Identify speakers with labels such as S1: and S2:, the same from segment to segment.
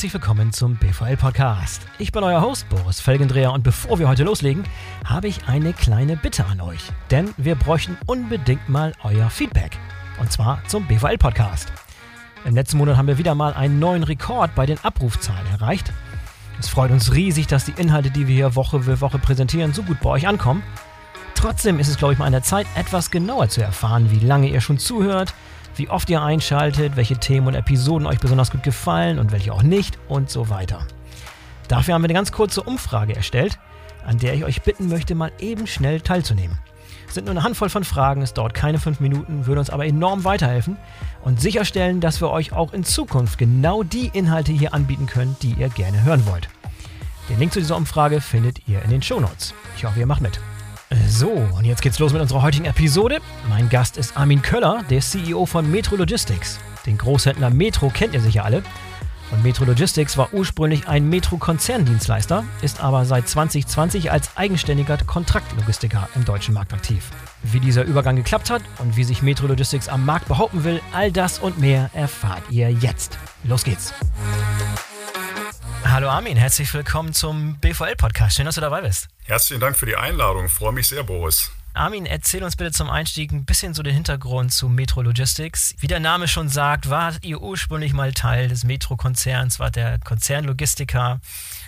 S1: herzlich willkommen zum BVL Podcast. Ich bin euer Host Boris Felgendreher und bevor wir heute loslegen, habe ich eine kleine Bitte an euch. Denn wir bräuchten unbedingt mal euer Feedback. Und zwar zum BVL Podcast. Im letzten Monat haben wir wieder mal einen neuen Rekord bei den Abrufzahlen erreicht. Es freut uns riesig, dass die Inhalte, die wir hier Woche für Woche präsentieren, so gut bei euch ankommen. Trotzdem ist es, glaube ich, mal an der Zeit, etwas genauer zu erfahren, wie lange ihr schon zuhört, wie oft ihr einschaltet, welche Themen und Episoden euch besonders gut gefallen und welche auch nicht und so weiter. Dafür haben wir eine ganz kurze Umfrage erstellt, an der ich euch bitten möchte, mal eben schnell teilzunehmen. Es sind nur eine Handvoll von Fragen, es dauert keine fünf Minuten, würde uns aber enorm weiterhelfen und sicherstellen, dass wir euch auch in Zukunft genau die Inhalte hier anbieten können, die ihr gerne hören wollt. Den Link zu dieser Umfrage findet ihr in den Shownotes. Ich hoffe, ihr macht mit. So, und jetzt geht's los mit unserer heutigen Episode. Mein Gast ist Armin Köller, der CEO von Metro Logistics. Den Großhändler Metro kennt ihr sicher alle. Und Metro Logistics war ursprünglich ein Metro-Konzerndienstleister, ist aber seit 2020 als eigenständiger Kontraktlogistiker im deutschen Markt aktiv. Wie dieser Übergang geklappt hat und wie sich Metro Logistics am Markt behaupten will, all das und mehr erfahrt ihr jetzt. Los geht's! Hallo Armin, herzlich willkommen zum BVL-Podcast. Schön, dass du dabei bist.
S2: Herzlichen Dank für die Einladung. Freue mich sehr, Boris.
S1: Armin, erzähl uns bitte zum Einstieg ein bisschen so den Hintergrund zu Metro Logistics. Wie der Name schon sagt, war ihr ursprünglich mal Teil des Metro-Konzerns, war der Konzernlogistiker.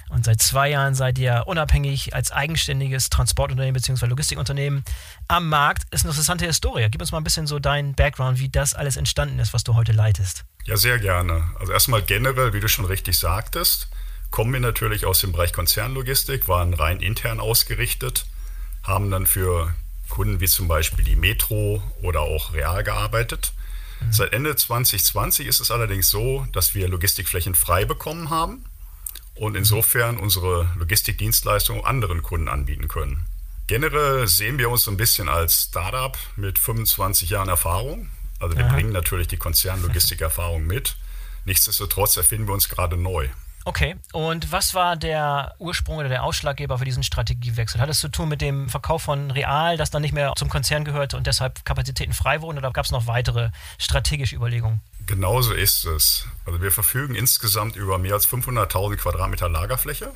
S1: Und seit zwei Jahren seid ihr unabhängig als eigenständiges Transportunternehmen bzw. Logistikunternehmen am Markt. Ist eine interessante Historie. Gib uns mal ein bisschen so deinen Background, wie das alles entstanden ist, was du heute leitest.
S2: Ja, sehr gerne. Also erstmal generell, wie du schon richtig sagtest, kommen wir natürlich aus dem Bereich Konzernlogistik, waren rein intern ausgerichtet, haben dann für Kunden wie zum Beispiel die Metro oder auch Real gearbeitet. Mhm. Seit Ende 2020 ist es allerdings so, dass wir Logistikflächen frei bekommen haben und insofern unsere Logistikdienstleistungen anderen Kunden anbieten können. Generell sehen wir uns so ein bisschen als Startup mit 25 Jahren Erfahrung. Also wir Aha. bringen natürlich die Konzernlogistikerfahrung mit. Nichtsdestotrotz erfinden wir uns gerade neu.
S1: Okay, und was war der Ursprung oder der Ausschlaggeber für diesen Strategiewechsel? Hat es zu tun mit dem Verkauf von Real, das dann nicht mehr zum Konzern gehörte und deshalb Kapazitäten frei wurden oder gab es noch weitere strategische Überlegungen?
S2: Genauso ist es. Also wir verfügen insgesamt über mehr als 500.000 Quadratmeter Lagerfläche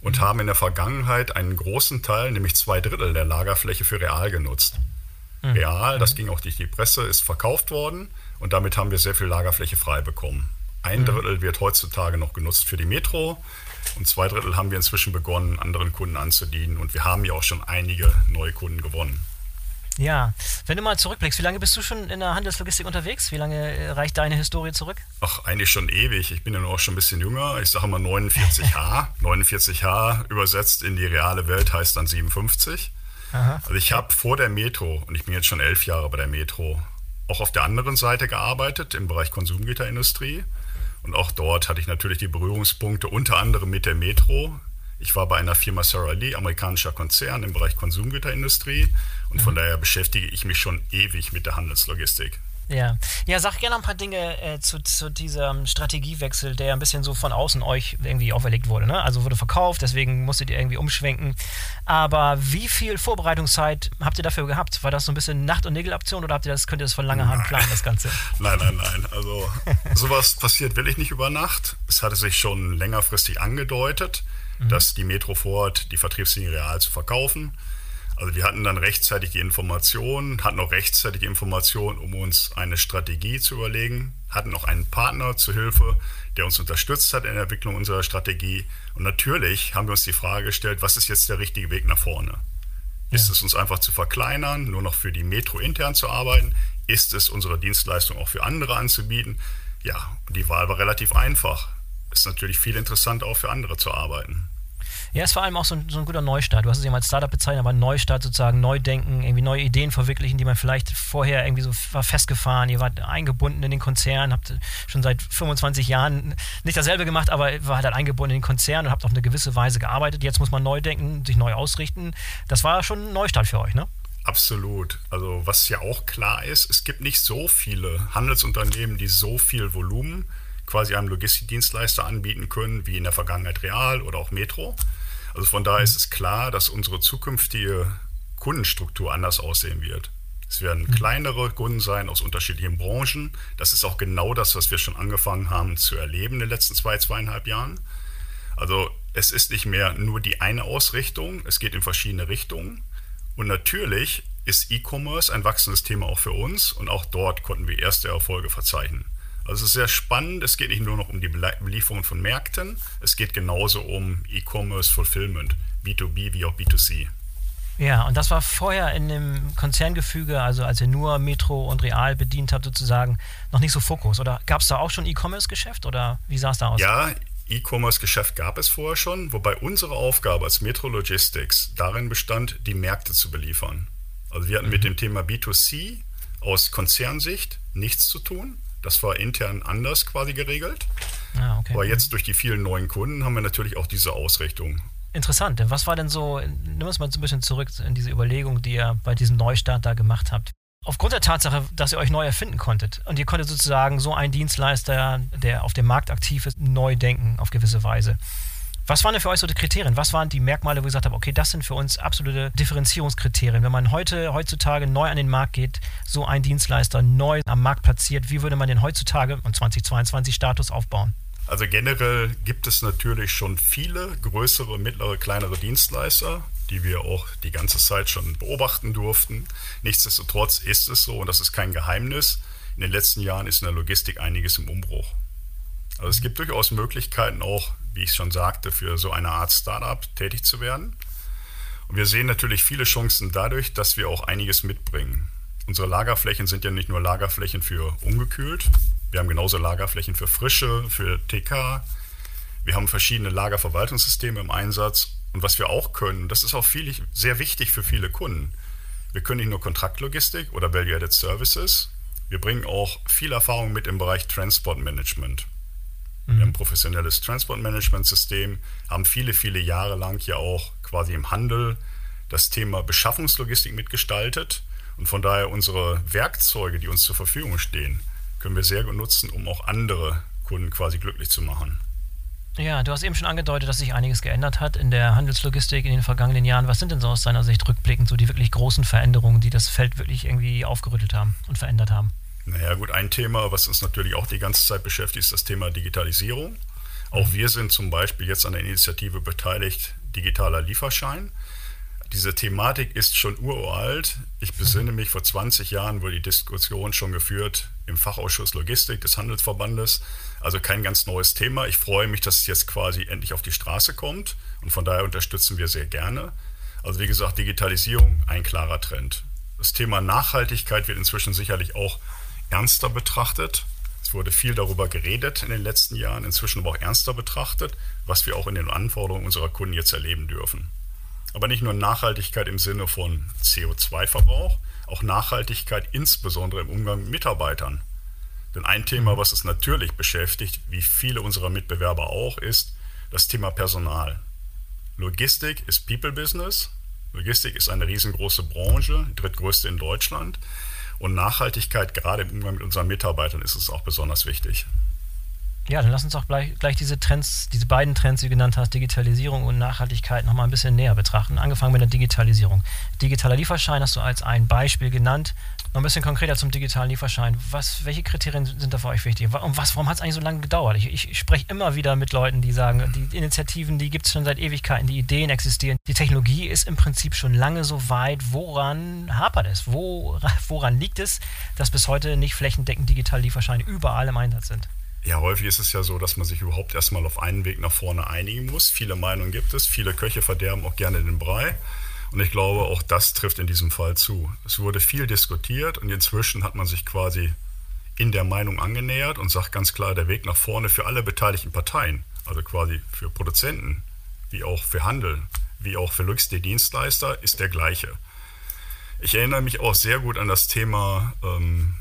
S2: und mhm. haben in der Vergangenheit einen großen Teil, nämlich zwei Drittel der Lagerfläche für Real genutzt. Mhm. Real, das mhm. ging auch durch die Presse, ist verkauft worden und damit haben wir sehr viel Lagerfläche frei bekommen. Ein. Drittel wird heutzutage noch genutzt für die Metro und zwei Drittel haben wir inzwischen begonnen, anderen Kunden anzudienen und wir haben ja auch schon einige neue Kunden gewonnen.
S1: Ja, wenn du mal zurückblickst, wie lange bist du schon in der Handelslogistik unterwegs? Wie lange äh, reicht deine Historie zurück?
S2: Ach, eigentlich schon ewig. Ich bin ja nur auch schon ein bisschen jünger. Ich sage mal 49H. 49H übersetzt in die reale Welt heißt dann 57. Aha. Also ich habe vor der Metro, und ich bin jetzt schon elf Jahre bei der Metro, auch auf der anderen Seite gearbeitet, im Bereich Konsumgüterindustrie. Und auch dort hatte ich natürlich die Berührungspunkte unter anderem mit der Metro. Ich war bei einer Firma Sarah Lee, amerikanischer Konzern im Bereich Konsumgüterindustrie. Und von mhm. daher beschäftige ich mich schon ewig mit der Handelslogistik.
S1: Ja, ja, sag gerne ein paar Dinge äh, zu, zu diesem Strategiewechsel, der ein bisschen so von außen euch irgendwie auferlegt wurde. Ne? Also wurde verkauft, deswegen musstet ihr irgendwie umschwenken. Aber wie viel Vorbereitungszeit habt ihr dafür gehabt? War das so ein bisschen Nacht- und Nägelaktion oder habt ihr das, könnt ihr das von langer Hand planen, das Ganze?
S2: nein, nein, nein. Also sowas passiert will ich nicht über Nacht. Es hatte sich schon längerfristig angedeutet, mhm. dass die Metro vorhat, die Vertriebslinie real zu verkaufen. Also wir hatten dann rechtzeitig die Information, hatten auch rechtzeitig die Information, um uns eine Strategie zu überlegen, hatten auch einen Partner zu Hilfe, der uns unterstützt hat in der Entwicklung unserer Strategie. Und natürlich haben wir uns die Frage gestellt, was ist jetzt der richtige Weg nach vorne? Ja. Ist es uns einfach zu verkleinern, nur noch für die Metro intern zu arbeiten? Ist es unsere Dienstleistung auch für andere anzubieten? Ja, die Wahl war relativ einfach. Ist natürlich viel interessanter auch für andere zu arbeiten.
S1: Ja, ist vor allem auch so ein, so ein guter Neustart. Du hast es eben als Startup bezeichnet, aber Neustart sozusagen, neu denken, irgendwie neue Ideen verwirklichen, die man vielleicht vorher irgendwie so war festgefahren. Ihr wart eingebunden in den Konzern, habt schon seit 25 Jahren nicht dasselbe gemacht, aber war halt eingebunden in den Konzern und habt auf eine gewisse Weise gearbeitet. Jetzt muss man neu denken, sich neu ausrichten. Das war schon ein Neustart für euch, ne?
S2: Absolut. Also was ja auch klar ist, es gibt nicht so viele Handelsunternehmen, die so viel Volumen quasi einem Logistikdienstleister anbieten können, wie in der Vergangenheit Real oder auch Metro. Also von daher ist es klar, dass unsere zukünftige Kundenstruktur anders aussehen wird. Es werden mhm. kleinere Kunden sein aus unterschiedlichen Branchen. Das ist auch genau das, was wir schon angefangen haben zu erleben in den letzten zwei, zweieinhalb Jahren. Also es ist nicht mehr nur die eine Ausrichtung, es geht in verschiedene Richtungen. Und natürlich ist E-Commerce ein wachsendes Thema auch für uns und auch dort konnten wir erste Erfolge verzeichnen. Also es ist sehr spannend, es geht nicht nur noch um die Belieferung von Märkten, es geht genauso um E-Commerce Fulfillment, B2B wie auch B2C.
S1: Ja, und das war vorher in dem Konzerngefüge, also als ihr nur Metro und Real bedient habt, sozusagen, noch nicht so Fokus. Oder gab es da auch schon E-Commerce-Geschäft oder wie sah es da aus?
S2: Ja, E-Commerce-Geschäft gab es vorher schon, wobei unsere Aufgabe als Metro Logistics darin bestand, die Märkte zu beliefern. Also wir hatten mhm. mit dem Thema B2C aus Konzernsicht nichts zu tun. Das war intern anders quasi geregelt. Ah, okay. Aber jetzt durch die vielen neuen Kunden haben wir natürlich auch diese Ausrichtung.
S1: Interessant. Was war denn so, nimm uns mal so ein bisschen zurück in diese Überlegung, die ihr bei diesem Neustart da gemacht habt. Aufgrund der Tatsache, dass ihr euch neu erfinden konntet und ihr konntet sozusagen so einen Dienstleister, der auf dem Markt aktiv ist, neu denken auf gewisse Weise. Was waren denn für euch so die Kriterien? Was waren die Merkmale, wo ihr gesagt habt, okay, das sind für uns absolute Differenzierungskriterien? Wenn man heute, heutzutage neu an den Markt geht, so ein Dienstleister neu am Markt platziert, wie würde man den heutzutage und 2022 Status aufbauen?
S2: Also generell gibt es natürlich schon viele größere, mittlere, kleinere Dienstleister, die wir auch die ganze Zeit schon beobachten durften. Nichtsdestotrotz ist es so, und das ist kein Geheimnis, in den letzten Jahren ist in der Logistik einiges im Umbruch. Also es gibt durchaus Möglichkeiten auch, wie ich schon sagte, für so eine Art Startup tätig zu werden. Und wir sehen natürlich viele Chancen dadurch, dass wir auch einiges mitbringen. Unsere Lagerflächen sind ja nicht nur Lagerflächen für ungekühlt, wir haben genauso Lagerflächen für Frische, für TK. Wir haben verschiedene Lagerverwaltungssysteme im Einsatz. Und was wir auch können, das ist auch viel, sehr wichtig für viele Kunden. Wir können nicht nur Kontraktlogistik oder Value-Added Services, wir bringen auch viel Erfahrung mit im Bereich Transportmanagement. Mhm. Wir haben ein professionelles Transportmanagement-System, haben viele, viele Jahre lang ja auch quasi im Handel das Thema Beschaffungslogistik mitgestaltet. Und von daher unsere Werkzeuge, die uns zur Verfügung stehen, können wir sehr gut nutzen, um auch andere Kunden quasi glücklich zu machen.
S1: Ja, du hast eben schon angedeutet, dass sich einiges geändert hat in der Handelslogistik in den vergangenen Jahren. Was sind denn so aus deiner Sicht rückblickend so die wirklich großen Veränderungen, die das Feld wirklich irgendwie aufgerüttelt haben und verändert haben?
S2: Naja, gut, ein Thema, was uns natürlich auch die ganze Zeit beschäftigt, ist das Thema Digitalisierung. Auch wir sind zum Beispiel jetzt an der Initiative beteiligt, digitaler Lieferschein. Diese Thematik ist schon uralt. Ich besinne mich, vor 20 Jahren wurde die Diskussion schon geführt im Fachausschuss Logistik des Handelsverbandes. Also kein ganz neues Thema. Ich freue mich, dass es jetzt quasi endlich auf die Straße kommt und von daher unterstützen wir sehr gerne. Also wie gesagt, Digitalisierung, ein klarer Trend. Das Thema Nachhaltigkeit wird inzwischen sicherlich auch ernster betrachtet. Es wurde viel darüber geredet in den letzten Jahren, inzwischen aber auch ernster betrachtet, was wir auch in den Anforderungen unserer Kunden jetzt erleben dürfen. Aber nicht nur Nachhaltigkeit im Sinne von CO2-Verbrauch, auch Nachhaltigkeit insbesondere im Umgang mit Mitarbeitern. Denn ein Thema, was es natürlich beschäftigt, wie viele unserer Mitbewerber auch, ist das Thema Personal. Logistik ist People Business. Logistik ist eine riesengroße Branche, drittgrößte in Deutschland. Und Nachhaltigkeit, gerade im Umgang mit unseren Mitarbeitern, ist es auch besonders wichtig.
S1: Ja, dann lass uns auch gleich, gleich diese Trends, diese beiden Trends, die du genannt hast, Digitalisierung und Nachhaltigkeit, nochmal ein bisschen näher betrachten. Angefangen mit der Digitalisierung. Digitaler Lieferschein hast du als ein Beispiel genannt. Noch ein bisschen konkreter zum digitalen Lieferschein. Was, welche Kriterien sind da für euch wichtig? Und was, warum hat es eigentlich so lange gedauert? Ich, ich, spreche immer wieder mit Leuten, die sagen, die Initiativen, die gibt es schon seit Ewigkeiten, die Ideen existieren. Die Technologie ist im Prinzip schon lange so weit. Woran hapert es? Wo, woran liegt es, dass bis heute nicht flächendeckend digitale Lieferscheine überall im Einsatz sind?
S2: Ja, häufig ist es ja so, dass man sich überhaupt erstmal auf einen Weg nach vorne einigen muss. Viele Meinungen gibt es, viele Köche verderben auch gerne den Brei. Und ich glaube, auch das trifft in diesem Fall zu. Es wurde viel diskutiert und inzwischen hat man sich quasi in der Meinung angenähert und sagt ganz klar, der Weg nach vorne für alle beteiligten Parteien, also quasi für Produzenten, wie auch für Handel, wie auch für logistische Dienstleister, ist der gleiche. Ich erinnere mich auch sehr gut an das Thema ähm,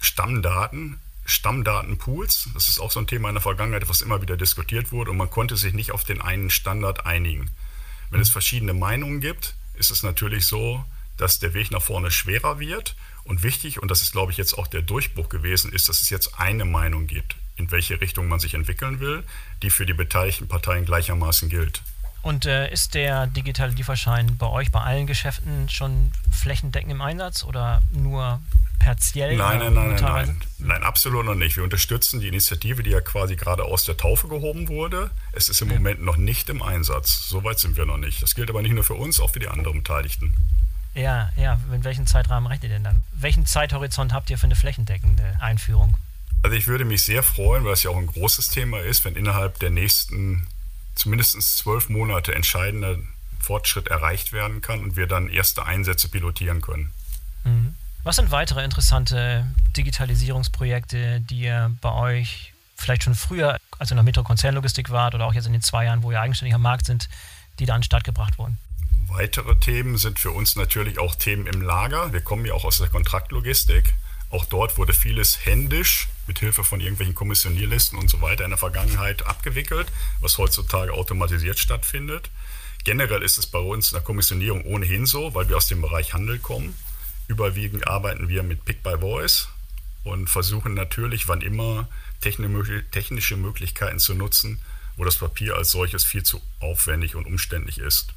S2: Stammdaten. Stammdatenpools. Das ist auch so ein Thema in der Vergangenheit, was immer wieder diskutiert wurde und man konnte sich nicht auf den einen Standard einigen. Wenn es verschiedene Meinungen gibt, ist es natürlich so, dass der Weg nach vorne schwerer wird und wichtig, und das ist, glaube ich, jetzt auch der Durchbruch gewesen, ist, dass es jetzt eine Meinung gibt, in welche Richtung man sich entwickeln will, die für die beteiligten Parteien gleichermaßen gilt.
S1: Und äh, ist der digitale Lieferschein bei euch bei allen Geschäften schon flächendeckend im Einsatz oder nur partiell?
S2: Nein, nein, nein, nein, nein. Nein, absolut noch nicht. Wir unterstützen die Initiative, die ja quasi gerade aus der Taufe gehoben wurde. Es ist im ja. Moment noch nicht im Einsatz. Soweit sind wir noch nicht. Das gilt aber nicht nur für uns, auch für die anderen Beteiligten.
S1: Ja, ja. In welchen Zeitrahmen rechnet ihr denn dann? Welchen Zeithorizont habt ihr für eine flächendeckende Einführung?
S2: Also ich würde mich sehr freuen, weil es ja auch ein großes Thema ist, wenn innerhalb der nächsten zumindest zwölf Monate entscheidender Fortschritt erreicht werden kann und wir dann erste Einsätze pilotieren können.
S1: Mhm. Was sind weitere interessante Digitalisierungsprojekte, die ihr bei euch vielleicht schon früher, als ihr noch Metro-Konzernlogistik wart oder auch jetzt in den zwei Jahren, wo ihr eigenständig am Markt sind, die da an den Start gebracht wurden?
S2: Weitere Themen sind für uns natürlich auch Themen im Lager. Wir kommen ja auch aus der Kontraktlogistik. Auch dort wurde vieles händisch mit Hilfe von irgendwelchen Kommissionierlisten und so weiter in der Vergangenheit abgewickelt, was heutzutage automatisiert stattfindet. Generell ist es bei uns in der Kommissionierung ohnehin so, weil wir aus dem Bereich Handel kommen. Überwiegend arbeiten wir mit Pick by Voice und versuchen natürlich, wann immer technische Möglichkeiten zu nutzen, wo das Papier als solches viel zu aufwendig und umständlich ist.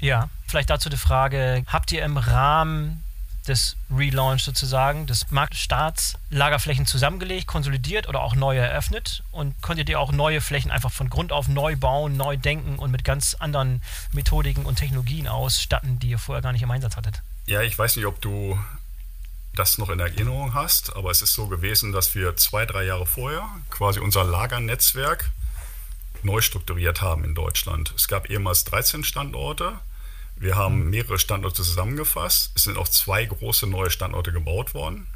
S1: Ja, vielleicht dazu die Frage, habt ihr im Rahmen des Relaunch sozusagen, des Marktstarts, Lagerflächen zusammengelegt, konsolidiert oder auch neu eröffnet und konntet ihr auch neue Flächen einfach von Grund auf neu bauen, neu denken und mit ganz anderen Methodiken und Technologien ausstatten, die ihr vorher gar nicht im Einsatz hattet?
S2: Ja, ich weiß nicht, ob du das noch in Erinnerung hast, aber es ist so gewesen, dass wir zwei, drei Jahre vorher quasi unser Lagernetzwerk neu strukturiert haben in Deutschland. Es gab ehemals 13 Standorte wir haben mehrere Standorte zusammengefasst. Es sind auch zwei große neue Standorte gebaut worden.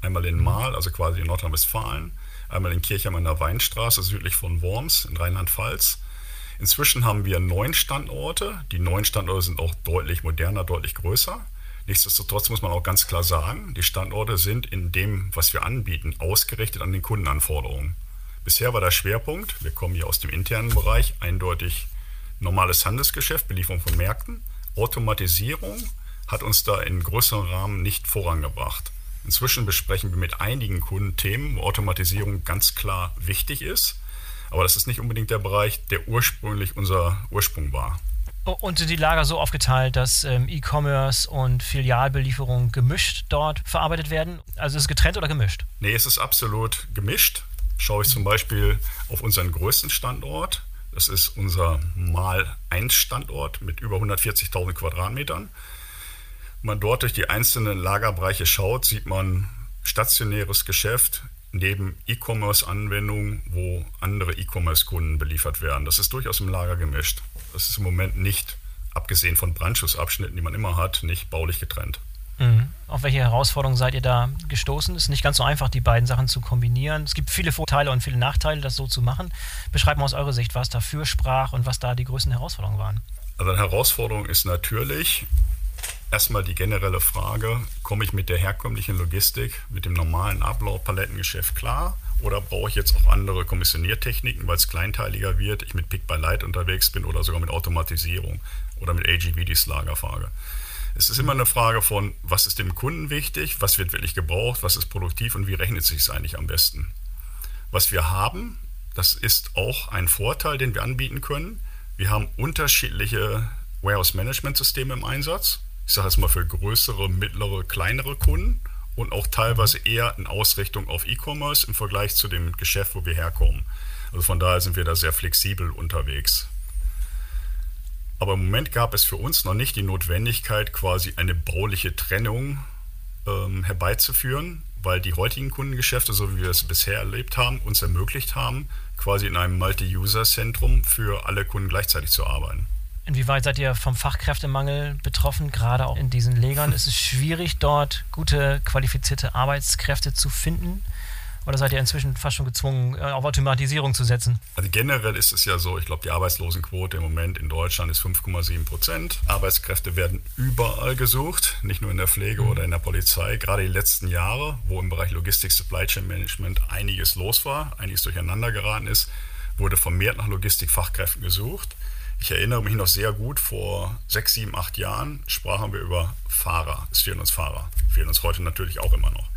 S2: Einmal in Mahl, also quasi in Nordrhein-Westfalen, einmal in Kirchheim an der Weinstraße, südlich von Worms in Rheinland-Pfalz. Inzwischen haben wir neun Standorte. Die neuen Standorte sind auch deutlich moderner, deutlich größer. Nichtsdestotrotz muss man auch ganz klar sagen, die Standorte sind in dem, was wir anbieten, ausgerichtet an den Kundenanforderungen. Bisher war der Schwerpunkt, wir kommen hier aus dem internen Bereich, eindeutig normales Handelsgeschäft, Belieferung von Märkten. Automatisierung hat uns da in größerem Rahmen nicht vorangebracht. Inzwischen besprechen wir mit einigen Kunden Themen, wo Automatisierung ganz klar wichtig ist. Aber das ist nicht unbedingt der Bereich, der ursprünglich unser Ursprung war.
S1: Und sind die Lager so aufgeteilt, dass ähm, E-Commerce und Filialbelieferung gemischt dort verarbeitet werden? Also ist es getrennt oder gemischt?
S2: Nee, es ist absolut gemischt. Schaue ich zum Beispiel auf unseren größten Standort, das ist unser Mal-1-Standort mit über 140.000 Quadratmetern. Wenn man dort durch die einzelnen Lagerbereiche schaut, sieht man stationäres Geschäft neben E-Commerce-Anwendungen, wo andere E-Commerce-Kunden beliefert werden. Das ist durchaus im Lager gemischt. Das ist im Moment nicht, abgesehen von Brandschutzabschnitten, die man immer hat, nicht baulich getrennt.
S1: Mhm. Auf welche Herausforderungen seid ihr da gestoßen? Es ist nicht ganz so einfach, die beiden Sachen zu kombinieren. Es gibt viele Vorteile und viele Nachteile, das so zu machen. Beschreibt mal aus eurer Sicht, was dafür sprach und was da die größten Herausforderungen waren.
S2: Also eine Herausforderung ist natürlich erstmal die generelle Frage, komme ich mit der herkömmlichen Logistik, mit dem normalen Ablauf Palettengeschäft klar? Oder brauche ich jetzt auch andere Kommissioniertechniken, weil es kleinteiliger wird, ich mit Pick by Light unterwegs bin oder sogar mit Automatisierung oder mit AGV die Lager? Es ist immer eine Frage von, was ist dem Kunden wichtig, was wird wirklich gebraucht, was ist produktiv und wie rechnet sich es eigentlich am besten. Was wir haben, das ist auch ein Vorteil, den wir anbieten können. Wir haben unterschiedliche Warehouse-Management-Systeme im Einsatz. Ich sage jetzt mal für größere, mittlere, kleinere Kunden und auch teilweise eher in Ausrichtung auf E-Commerce im Vergleich zu dem Geschäft, wo wir herkommen. Also von daher sind wir da sehr flexibel unterwegs. Aber im Moment gab es für uns noch nicht die Notwendigkeit, quasi eine bauliche Trennung ähm, herbeizuführen, weil die heutigen Kundengeschäfte, so wie wir es bisher erlebt haben, uns ermöglicht haben, quasi in einem Multi-User-Zentrum für alle Kunden gleichzeitig zu arbeiten.
S1: Inwieweit seid ihr vom Fachkräftemangel betroffen, gerade auch in diesen Legern? Ist es schwierig, dort gute, qualifizierte Arbeitskräfte zu finden? Oder seid ihr inzwischen fast schon gezwungen, äh, auf Automatisierung zu setzen?
S2: Also generell ist es ja so, ich glaube, die Arbeitslosenquote im Moment in Deutschland ist 5,7 Prozent. Arbeitskräfte werden überall gesucht, nicht nur in der Pflege mhm. oder in der Polizei. Gerade die letzten Jahre, wo im Bereich Logistik, Supply Chain Management einiges los war, einiges durcheinander geraten ist, wurde vermehrt nach Logistikfachkräften gesucht. Ich erinnere mich noch sehr gut, vor sechs, sieben, acht Jahren sprachen wir über Fahrer. Es fehlen uns Fahrer. Fehlen uns heute natürlich auch immer noch.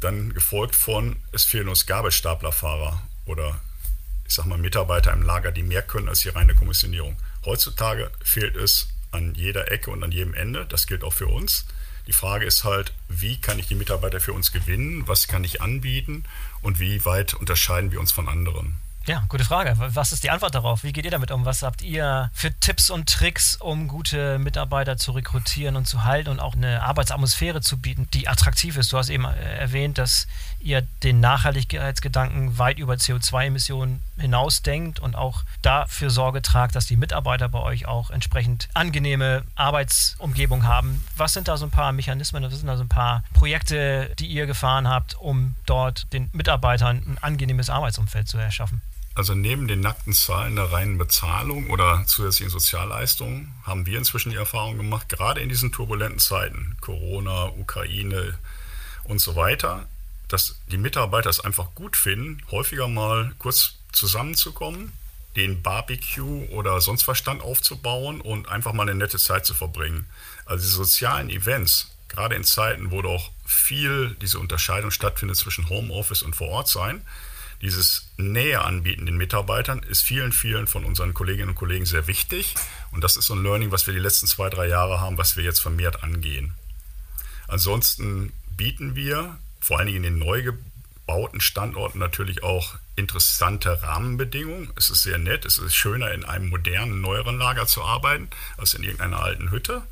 S2: Dann gefolgt von, es fehlen uns Gabelstaplerfahrer oder ich sag mal Mitarbeiter im Lager, die mehr können als die reine Kommissionierung. Heutzutage fehlt es an jeder Ecke und an jedem Ende. Das gilt auch für uns. Die Frage ist halt, wie kann ich die Mitarbeiter für uns gewinnen? Was kann ich anbieten? Und wie weit unterscheiden wir uns von anderen?
S1: Ja, gute Frage. Was ist die Antwort darauf? Wie geht ihr damit um? Was habt ihr für Tipps und Tricks, um gute Mitarbeiter zu rekrutieren und zu halten und auch eine Arbeitsatmosphäre zu bieten, die attraktiv ist? Du hast eben äh, erwähnt, dass ihr den Nachhaltigkeitsgedanken weit über CO2-Emissionen hinausdenkt und auch dafür Sorge tragt, dass die Mitarbeiter bei euch auch entsprechend angenehme Arbeitsumgebung haben. Was sind da so ein paar Mechanismen, was sind da so ein paar Projekte, die ihr gefahren habt, um dort den Mitarbeitern ein angenehmes Arbeitsumfeld zu erschaffen?
S2: Also neben den nackten Zahlen der reinen Bezahlung oder zusätzlichen Sozialleistungen haben wir inzwischen die Erfahrung gemacht, gerade in diesen turbulenten Zeiten, Corona, Ukraine und so weiter, dass die Mitarbeiter es einfach gut finden, häufiger mal kurz zusammenzukommen, den Barbecue oder sonst was Stand aufzubauen und einfach mal eine nette Zeit zu verbringen. Also die sozialen Events, gerade in Zeiten, wo doch viel diese Unterscheidung stattfindet zwischen Homeoffice und vor Ort sein, dieses Nähe anbieten den Mitarbeitern ist vielen, vielen von unseren Kolleginnen und Kollegen sehr wichtig. Und das ist so ein Learning, was wir die letzten zwei, drei Jahre haben, was wir jetzt vermehrt angehen. Ansonsten bieten wir vor allen Dingen in den neu gebauten Standorten natürlich auch interessante Rahmenbedingungen. Es ist sehr nett, es ist schöner, in einem modernen, neueren Lager zu arbeiten, als in irgendeiner alten Hütte.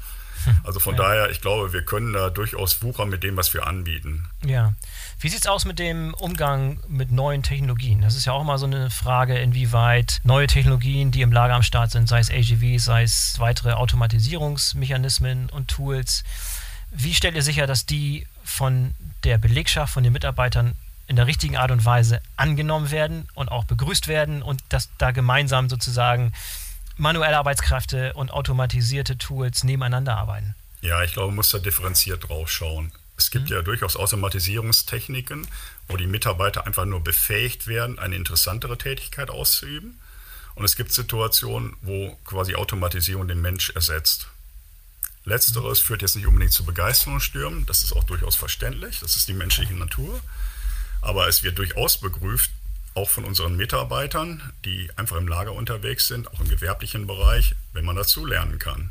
S2: Also von ja. daher, ich glaube, wir können da durchaus wuchern mit dem, was wir anbieten.
S1: Ja. Wie sieht es aus mit dem Umgang mit neuen Technologien? Das ist ja auch mal so eine Frage, inwieweit neue Technologien, die im Lager am Start sind, sei es AGV, sei es weitere Automatisierungsmechanismen und Tools, wie stellt ihr sicher, dass die von der Belegschaft, von den Mitarbeitern in der richtigen Art und Weise angenommen werden und auch begrüßt werden und dass da gemeinsam sozusagen manuelle Arbeitskräfte und automatisierte Tools nebeneinander arbeiten?
S2: Ja, ich glaube, man muss da differenziert drauf schauen. Es gibt mhm. ja durchaus Automatisierungstechniken, wo die Mitarbeiter einfach nur befähigt werden, eine interessantere Tätigkeit auszuüben. Und es gibt Situationen, wo quasi Automatisierung den Mensch ersetzt. Letzteres führt jetzt nicht unbedingt zu Begeisterungsstürmen, das ist auch durchaus verständlich, das ist die menschliche Natur. Aber es wird durchaus begrüßt, auch von unseren Mitarbeitern, die einfach im Lager unterwegs sind, auch im gewerblichen Bereich, wenn man dazu lernen kann.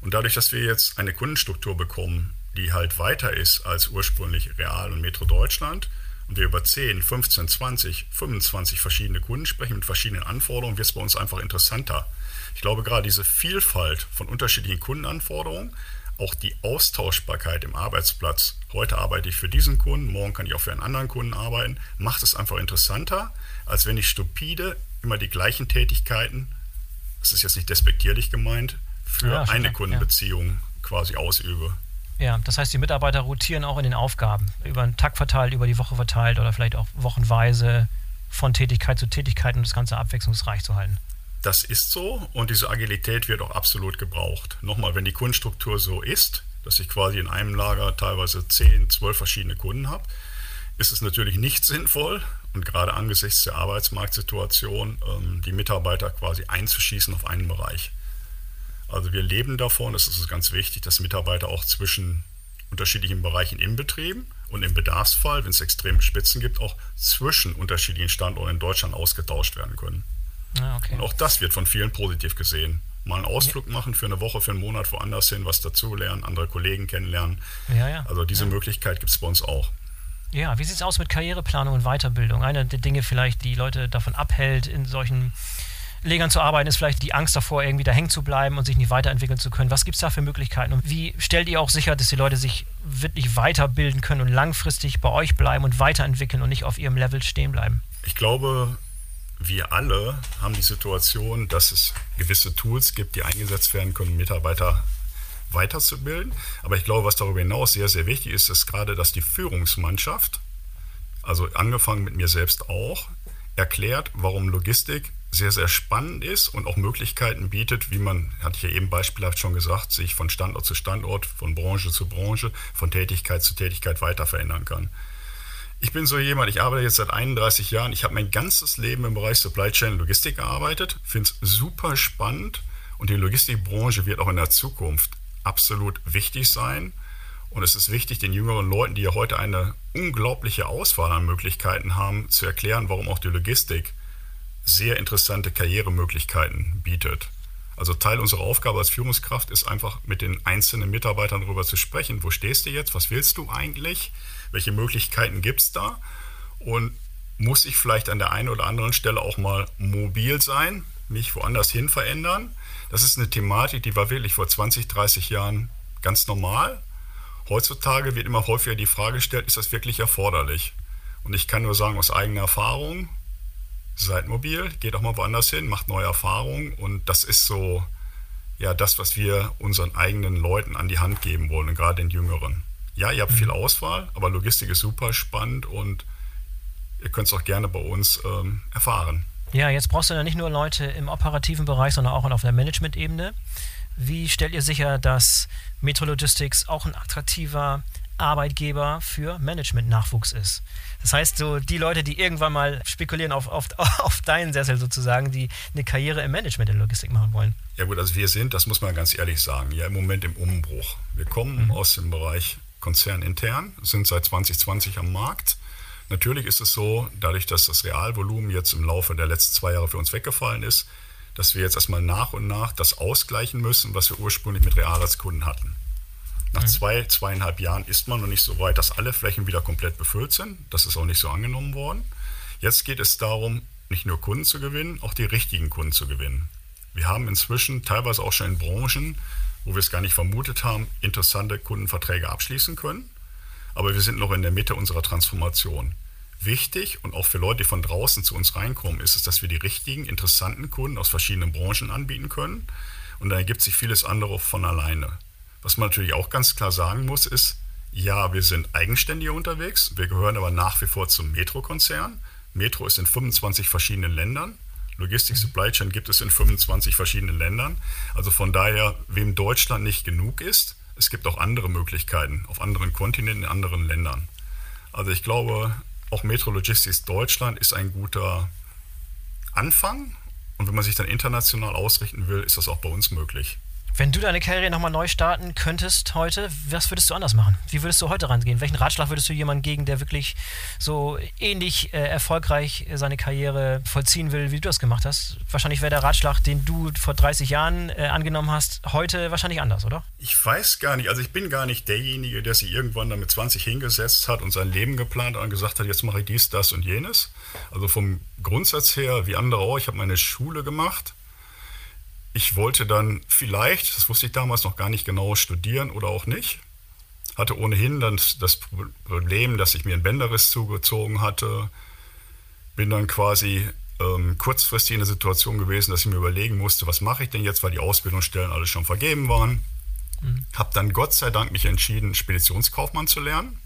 S2: Und dadurch, dass wir jetzt eine Kundenstruktur bekommen, die halt weiter ist als ursprünglich Real und Metro Deutschland und wir über 10, 15, 20, 25 verschiedene Kunden sprechen mit verschiedenen Anforderungen, wird es bei uns einfach interessanter. Ich glaube, gerade diese Vielfalt von unterschiedlichen Kundenanforderungen, auch die Austauschbarkeit im Arbeitsplatz, heute arbeite ich für diesen Kunden, morgen kann ich auch für einen anderen Kunden arbeiten, macht es einfach interessanter, als wenn ich stupide immer die gleichen Tätigkeiten, das ist jetzt nicht despektierlich gemeint, für ja, eine Kundenbeziehung ja. quasi ausübe.
S1: Ja, das heißt, die Mitarbeiter rotieren auch in den Aufgaben, über den Tag verteilt, über die Woche verteilt oder vielleicht auch wochenweise von Tätigkeit zu Tätigkeit, um das Ganze abwechslungsreich zu halten.
S2: Das ist so und diese Agilität wird auch absolut gebraucht. Nochmal, wenn die Kundenstruktur so ist, dass ich quasi in einem Lager teilweise 10, 12 verschiedene Kunden habe, ist es natürlich nicht sinnvoll und gerade angesichts der Arbeitsmarktsituation ähm, die Mitarbeiter quasi einzuschießen auf einen Bereich. Also wir leben davon, es ist ganz wichtig, dass Mitarbeiter auch zwischen unterschiedlichen Bereichen im Betrieb und im Bedarfsfall, wenn es extreme Spitzen gibt, auch zwischen unterschiedlichen Standorten in Deutschland ausgetauscht werden können. Ah, okay. Und auch das wird von vielen positiv gesehen. Mal einen Ausflug ja. machen für eine Woche, für einen Monat woanders hin, was dazulernen, andere Kollegen kennenlernen. Ja, ja. Also diese Möglichkeit gibt es bei uns auch.
S1: Ja, wie sieht es aus mit Karriereplanung und Weiterbildung? Eine der Dinge vielleicht, die Leute davon abhält, in solchen Legern zu arbeiten, ist vielleicht die Angst davor, irgendwie da hängen zu bleiben und sich nicht weiterentwickeln zu können. Was gibt es da für Möglichkeiten? Und wie stellt ihr auch sicher, dass die Leute sich wirklich weiterbilden können und langfristig bei euch bleiben und weiterentwickeln und nicht auf ihrem Level stehen bleiben?
S2: Ich glaube, wir alle haben die Situation, dass es gewisse Tools gibt, die eingesetzt werden können, Mitarbeiter weiterzubilden. Aber ich glaube, was darüber hinaus sehr, sehr wichtig ist, ist gerade, dass die Führungsmannschaft, also angefangen mit mir selbst auch, erklärt, warum Logistik sehr, sehr spannend ist und auch Möglichkeiten bietet, wie man, hatte ich ja eben beispielhaft schon gesagt, sich von Standort zu Standort, von Branche zu Branche, von Tätigkeit zu Tätigkeit weiter verändern kann. Ich bin so jemand, ich arbeite jetzt seit 31 Jahren, ich habe mein ganzes Leben im Bereich Supply Chain Logistik gearbeitet, finde es super spannend und die Logistikbranche wird auch in der Zukunft absolut wichtig sein. Und es ist wichtig, den jüngeren Leuten, die ja heute eine unglaubliche Auswahl an Möglichkeiten haben, zu erklären, warum auch die Logistik sehr interessante Karrieremöglichkeiten bietet. Also Teil unserer Aufgabe als Führungskraft ist einfach mit den einzelnen Mitarbeitern darüber zu sprechen. Wo stehst du jetzt? Was willst du eigentlich? Welche Möglichkeiten gibt es da? Und muss ich vielleicht an der einen oder anderen Stelle auch mal mobil sein, mich woanders hin verändern? Das ist eine Thematik, die war wirklich vor 20, 30 Jahren ganz normal. Heutzutage wird immer häufiger die Frage gestellt, ist das wirklich erforderlich? Und ich kann nur sagen aus eigener Erfahrung, seid mobil, geht auch mal woanders hin, macht neue Erfahrungen und das ist so ja das, was wir unseren eigenen Leuten an die Hand geben wollen, gerade den Jüngeren. Ja, ihr habt viel. Auswahl, aber Logistik ist super spannend und ihr könnt es auch gerne bei uns ähm, erfahren.
S1: Ja, jetzt brauchst du ja nicht nur Leute im operativen Bereich, sondern auch auf der Management-Ebene. Wie stellt ihr sicher, dass Metro Logistics auch ein attraktiver Arbeitgeber für Management-Nachwuchs ist? Das heißt, so die Leute, die irgendwann mal spekulieren auf, auf, auf deinen Sessel sozusagen, die eine Karriere im Management der Logistik machen wollen.
S2: Ja gut, also wir sind, das muss man ganz ehrlich sagen, ja im Moment im Umbruch. Wir kommen mhm. aus dem Bereich konzernintern, sind seit 2020 am Markt. Natürlich ist es so, dadurch, dass das Realvolumen jetzt im Laufe der letzten zwei Jahre für uns weggefallen ist, dass wir jetzt erstmal nach und nach das ausgleichen müssen, was wir ursprünglich mit Real als Kunden hatten. Nach mhm. zwei, zweieinhalb Jahren ist man noch nicht so weit, dass alle Flächen wieder komplett befüllt sind. Das ist auch nicht so angenommen worden. Jetzt geht es darum, nicht nur Kunden zu gewinnen, auch die richtigen Kunden zu gewinnen. Wir haben inzwischen teilweise auch schon in Branchen, wo wir es gar nicht vermutet haben, interessante Kundenverträge abschließen können. Aber wir sind noch in der Mitte unserer Transformation wichtig und auch für Leute, die von draußen zu uns reinkommen, ist es, dass wir die richtigen, interessanten Kunden aus verschiedenen Branchen anbieten können. Und dann ergibt sich vieles andere von alleine. Was man natürlich auch ganz klar sagen muss, ist, ja, wir sind eigenständig unterwegs. Wir gehören aber nach wie vor zum Metro-Konzern. Metro ist in 25 verschiedenen Ländern. Logistik. Supply Chain gibt es in 25 verschiedenen Ländern. Also von daher, wem Deutschland nicht genug ist, es gibt auch andere Möglichkeiten auf anderen Kontinenten, in anderen Ländern. Also ich glaube, auch Metro Logistics Deutschland ist ein guter Anfang. Und wenn man sich dann international ausrichten will, ist das auch bei uns möglich.
S1: Wenn du deine Karriere nochmal neu starten könntest heute, was würdest du anders machen? Wie würdest du heute rangehen? Welchen Ratschlag würdest du jemandem geben, der wirklich so ähnlich äh, erfolgreich seine Karriere vollziehen will, wie du das gemacht hast? Wahrscheinlich wäre der Ratschlag, den du vor 30 Jahren äh, angenommen hast, heute wahrscheinlich anders, oder?
S2: Ich weiß gar nicht. Also ich bin gar nicht derjenige, der sich irgendwann dann mit 20 hingesetzt hat und sein Leben geplant hat und gesagt hat, jetzt mache ich dies, das und jenes. Also vom Grundsatz her, wie andere auch, ich habe meine Schule gemacht ich wollte dann vielleicht, das wusste ich damals noch gar nicht genau, studieren oder auch nicht. Hatte ohnehin dann das Problem, dass ich mir einen Bänderriss zugezogen hatte. Bin dann quasi ähm, kurzfristig in der Situation gewesen, dass ich mir überlegen musste, was mache ich denn jetzt, weil die Ausbildungsstellen alle schon vergeben waren. Mhm. Habe dann Gott sei Dank mich entschieden, Speditionskaufmann zu lernen.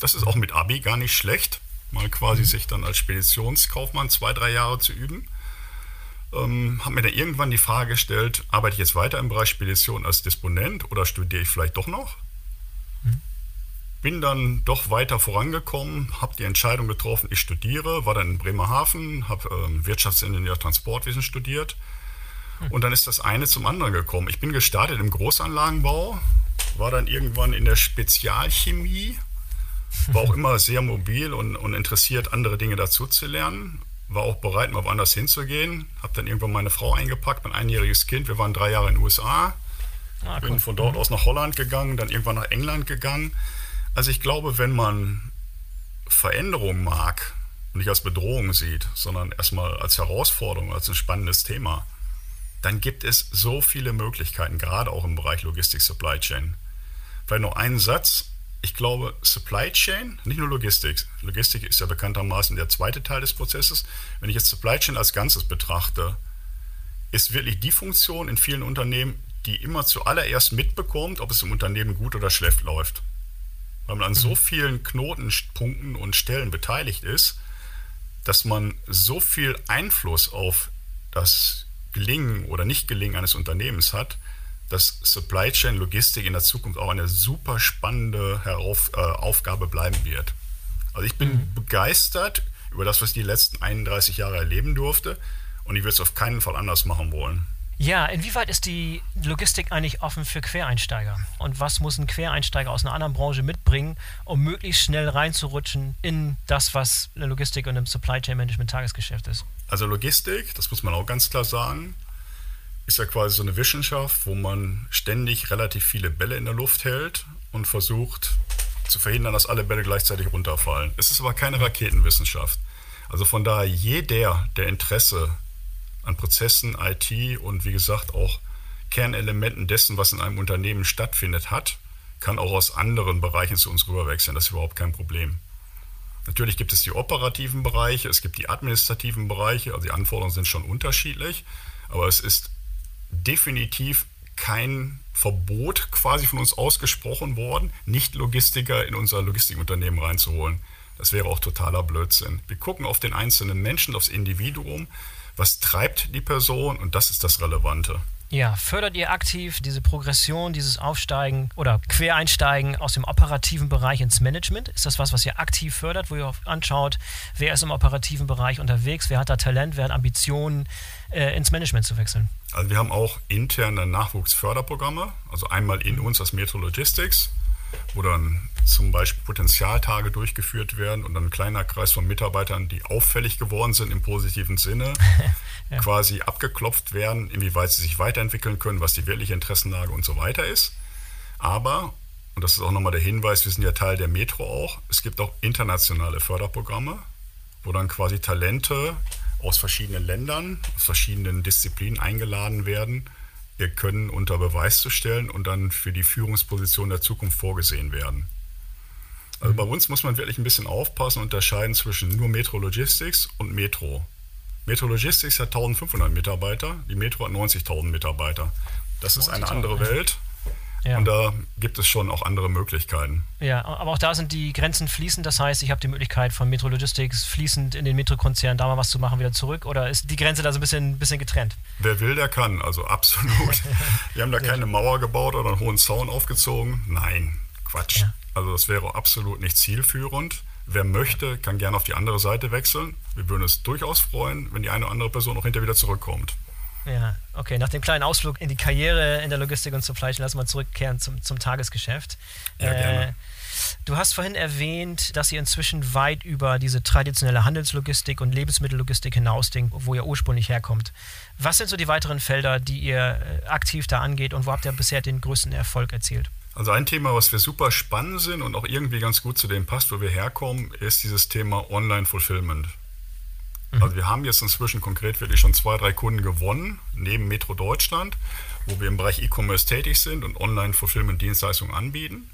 S2: Das ist auch mit Abi gar nicht schlecht, mal quasi mhm. sich dann als Speditionskaufmann zwei, drei Jahre zu üben ähm, habe mir dann irgendwann die Frage gestellt, arbeite ich jetzt weiter im Bereich Spedition als Disponent oder studiere ich vielleicht doch noch? Mhm. Bin dann doch weiter vorangekommen, habe die Entscheidung getroffen, ich studiere, war dann in Bremerhaven, habe ähm, Wirtschaftsingenieur Transportwesen studiert. Mhm. Und dann ist das eine zum anderen gekommen. Ich bin gestartet im Großanlagenbau, war dann irgendwann in der Spezialchemie, war auch immer sehr mobil und, und interessiert, andere Dinge dazu zu lernen war auch bereit, mal woanders hinzugehen. Habe dann irgendwann meine Frau eingepackt, mein einjähriges Kind. Wir waren drei Jahre in den USA. Ah, Bin von dort aus nach Holland gegangen, dann irgendwann nach England gegangen. Also ich glaube, wenn man Veränderung mag und nicht als Bedrohung sieht, sondern erstmal als Herausforderung, als ein spannendes Thema, dann gibt es so viele Möglichkeiten, gerade auch im Bereich Logistik Supply Chain. Vielleicht noch einen Satz ich glaube, Supply Chain, nicht nur Logistik. Logistik ist ja bekanntermaßen der zweite Teil des Prozesses. Wenn ich jetzt Supply Chain als Ganzes betrachte, ist wirklich die Funktion in vielen Unternehmen, die immer zuallererst mitbekommt, ob es im Unternehmen gut oder schlecht läuft. Weil man an so mhm. vielen Knotenpunkten und Stellen beteiligt ist, dass man so viel Einfluss auf das Gelingen oder Nicht-Gelingen eines Unternehmens hat, dass Supply Chain Logistik in der Zukunft auch eine super spannende Herauf, äh, Aufgabe bleiben wird. Also ich bin mhm. begeistert über das, was ich die letzten 31 Jahre erleben durfte und ich würde es auf keinen Fall anders machen wollen.
S1: Ja, inwieweit ist die Logistik eigentlich offen für Quereinsteiger? Und was muss ein Quereinsteiger aus einer anderen Branche mitbringen, um möglichst schnell reinzurutschen in das, was eine Logistik und im Supply Chain Management Tagesgeschäft ist?
S2: Also Logistik, das muss man auch ganz klar sagen, ist ja quasi so eine Wissenschaft, wo man ständig relativ viele Bälle in der Luft hält und versucht zu verhindern, dass alle Bälle gleichzeitig runterfallen. Es ist aber keine Raketenwissenschaft. Also von daher, jeder, der Interesse an Prozessen, IT und wie gesagt auch Kernelementen dessen, was in einem Unternehmen stattfindet, hat, kann auch aus anderen Bereichen zu uns rüberwechseln. Das ist überhaupt kein Problem. Natürlich gibt es die operativen Bereiche, es gibt die administrativen Bereiche, also die Anforderungen sind schon unterschiedlich, aber es ist definitiv kein Verbot quasi von uns ausgesprochen worden, Nicht-Logistiker in unser Logistikunternehmen reinzuholen. Das wäre auch totaler Blödsinn. Wir gucken auf den einzelnen Menschen, aufs Individuum, was treibt die Person und das ist das Relevante.
S1: Ja, fördert ihr aktiv diese Progression, dieses Aufsteigen oder Quereinsteigen aus dem operativen Bereich ins Management? Ist das was, was ihr aktiv fördert, wo ihr anschaut, wer ist im operativen Bereich unterwegs, wer hat da Talent, wer hat Ambitionen, äh, ins Management zu wechseln?
S2: Also wir haben auch interne Nachwuchsförderprogramme, also einmal in uns als Metro Logistics, wo dann zum Beispiel Potenzialtage durchgeführt werden und dann ein kleiner Kreis von Mitarbeitern, die auffällig geworden sind im positiven Sinne, ja. quasi abgeklopft werden, inwieweit sie sich weiterentwickeln können, was die wirkliche Interessenlage und so weiter ist. Aber, und das ist auch nochmal der Hinweis, wir sind ja Teil der Metro auch, es gibt auch internationale Förderprogramme, wo dann quasi Talente aus verschiedenen Ländern, aus verschiedenen Disziplinen eingeladen werden, ihr Können unter Beweis zu stellen und dann für die Führungsposition der Zukunft vorgesehen werden. Also bei uns muss man wirklich ein bisschen aufpassen und unterscheiden zwischen nur Metro Logistics und Metro. Metro Logistics hat 1500 Mitarbeiter, die Metro hat 90.000 Mitarbeiter. Das ist eine andere Welt. Ja. Und da gibt es schon auch andere Möglichkeiten.
S1: Ja, aber auch da sind die Grenzen fließend. Das heißt, ich habe die Möglichkeit von Metro Logistics fließend in den Metro-Konzern da mal was zu machen, wieder zurück. Oder ist die Grenze da so ein bisschen, bisschen getrennt?
S2: Wer will, der kann. Also absolut. Wir haben da keine Mauer gebaut oder einen hohen Zaun aufgezogen. Nein, Quatsch. Ja. Also das wäre absolut nicht zielführend. Wer möchte, kann gerne auf die andere Seite wechseln. Wir würden es durchaus freuen, wenn die eine oder andere Person auch hinterher wieder zurückkommt.
S1: Ja, okay. Nach dem kleinen Ausflug in die Karriere in der Logistik und Supply Chain lassen wir zurückkehren zum, zum Tagesgeschäft.
S2: Ja, gerne. Äh,
S1: du hast vorhin erwähnt, dass ihr inzwischen weit über diese traditionelle Handelslogistik und Lebensmittellogistik hinausdenkt, wo ihr ursprünglich herkommt. Was sind so die weiteren Felder, die ihr äh, aktiv da angeht und wo habt ihr bisher den größten Erfolg erzielt?
S2: Also ein Thema, was wir super spannend sind und auch irgendwie ganz gut zu dem passt, wo wir herkommen, ist dieses Thema Online-Fulfillment. Mhm. Also wir haben jetzt inzwischen konkret wirklich schon zwei, drei Kunden gewonnen, neben Metro Deutschland, wo wir im Bereich E-Commerce tätig sind und Online-Fulfillment-Dienstleistungen anbieten.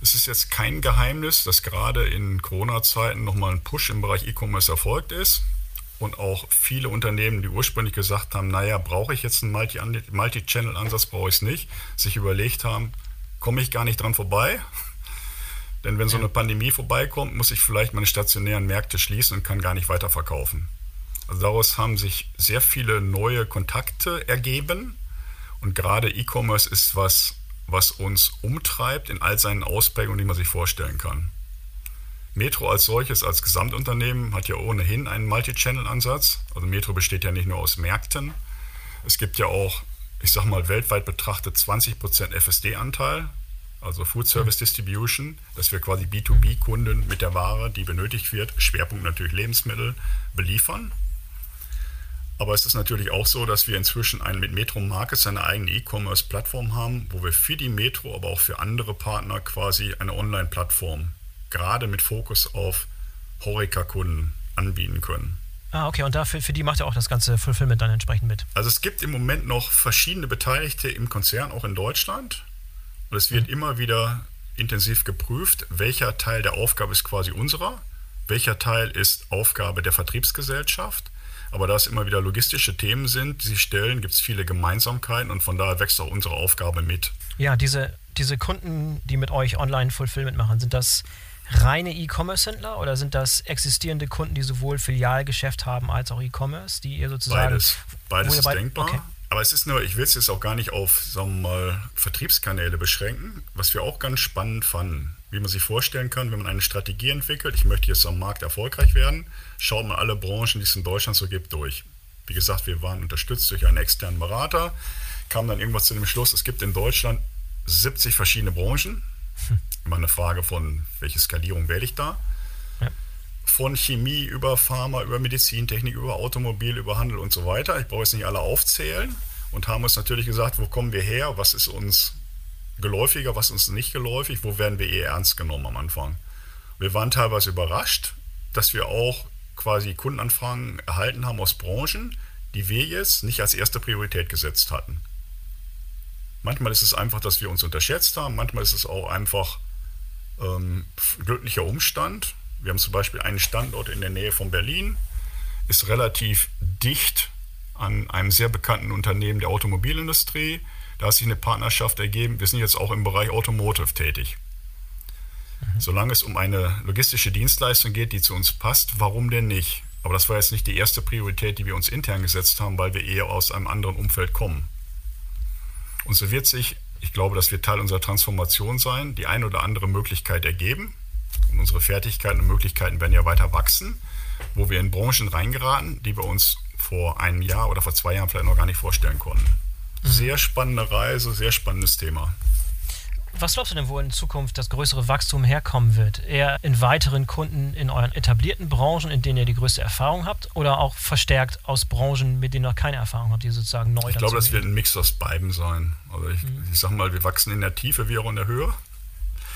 S2: Es ist jetzt kein Geheimnis, dass gerade in Corona-Zeiten nochmal ein Push im Bereich E-Commerce erfolgt ist und auch viele Unternehmen, die ursprünglich gesagt haben, naja, brauche ich jetzt einen Multi-Channel-Ansatz, brauche ich es nicht, sich überlegt haben, komme ich gar nicht dran vorbei, denn wenn so eine Pandemie vorbeikommt, muss ich vielleicht meine stationären Märkte schließen und kann gar nicht weiterverkaufen. Also daraus haben sich sehr viele neue Kontakte ergeben. Und gerade E-Commerce ist was, was uns umtreibt in all seinen Ausprägungen, die man sich vorstellen kann. Metro als solches, als Gesamtunternehmen, hat ja ohnehin einen Multi-Channel-Ansatz. Also Metro besteht ja nicht nur aus Märkten. Es gibt ja auch, ich sag mal, weltweit betrachtet 20% FSD-Anteil also Food Service Distribution, dass wir quasi B2B-Kunden mit der Ware, die benötigt wird, Schwerpunkt natürlich Lebensmittel, beliefern. Aber es ist natürlich auch so, dass wir inzwischen ein, mit Metro Markets eine eigene E-Commerce-Plattform haben, wo wir für die Metro, aber auch für andere Partner quasi eine Online-Plattform, gerade mit Fokus auf Horeca-Kunden, anbieten können.
S1: Ah, okay, und dafür für die macht ihr auch das ganze Fulfillment dann entsprechend mit.
S2: Also es gibt im Moment noch verschiedene Beteiligte im Konzern, auch in Deutschland. Und es wird immer wieder intensiv geprüft, welcher Teil der Aufgabe ist quasi unserer, welcher Teil ist Aufgabe der Vertriebsgesellschaft. Aber da es immer wieder logistische Themen sind, die sie stellen, gibt es viele Gemeinsamkeiten und von daher wächst auch unsere Aufgabe mit.
S1: Ja, diese, diese Kunden, die mit euch Online-Fulfillment machen, sind das reine E-Commerce-Händler oder sind das existierende Kunden, die sowohl Filialgeschäft haben als auch E-Commerce, die ihr sozusagen.
S2: Beides, beides ist denkbar. Okay. Aber es ist nur, ich will es jetzt auch gar nicht auf, sagen wir mal, Vertriebskanäle beschränken, was wir auch ganz spannend fanden. Wie man sich vorstellen kann, wenn man eine Strategie entwickelt, ich möchte jetzt am Markt erfolgreich werden, schaut man alle Branchen, die es in Deutschland so gibt, durch. Wie gesagt, wir waren unterstützt durch einen externen Berater, kamen dann irgendwas zu dem Schluss, es gibt in Deutschland 70 verschiedene Branchen. Hm. Immer eine Frage von, welche Skalierung wähle ich da? Von Chemie über Pharma, über Medizintechnik, über Automobil, über Handel und so weiter. Ich brauche jetzt nicht alle aufzählen. und haben uns natürlich gesagt, wo kommen wir her, was ist uns geläufiger, was ist uns nicht geläufig, wo werden wir eher ernst genommen am Anfang. Wir waren teilweise überrascht, dass wir auch quasi Kundenanfragen erhalten haben aus Branchen, die wir jetzt nicht als erste Priorität gesetzt hatten. Manchmal ist es einfach, dass wir uns unterschätzt haben, manchmal ist es auch einfach ähm, glücklicher Umstand. Wir haben zum Beispiel einen Standort in der Nähe von Berlin, ist relativ dicht an einem sehr bekannten Unternehmen der Automobilindustrie. Da hat sich eine Partnerschaft ergeben. Wir sind jetzt auch im Bereich Automotive tätig. Mhm. Solange es um eine logistische Dienstleistung geht, die zu uns passt, warum denn nicht? Aber das war jetzt nicht die erste Priorität, die wir uns intern gesetzt haben, weil wir eher aus einem anderen Umfeld kommen. Und so wird sich, ich glaube, das wird Teil unserer Transformation sein, die eine oder andere Möglichkeit ergeben. Und unsere Fertigkeiten und Möglichkeiten werden ja weiter wachsen, wo wir in Branchen reingeraten, die wir uns vor einem Jahr oder vor zwei Jahren vielleicht noch gar nicht vorstellen konnten. Mhm. Sehr spannende Reise, sehr spannendes Thema.
S1: Was glaubst du denn, wo in Zukunft das größere Wachstum herkommen wird? Eher in weiteren Kunden in euren etablierten Branchen, in denen ihr die größte Erfahrung habt, oder auch verstärkt aus Branchen, mit denen ihr noch keine Erfahrung habt, die sozusagen neu
S2: Ich glaube, das wird ein Mix aus beiden sein. Also ich, mhm. ich sage mal, wir wachsen in der Tiefe wie auch in der Höhe.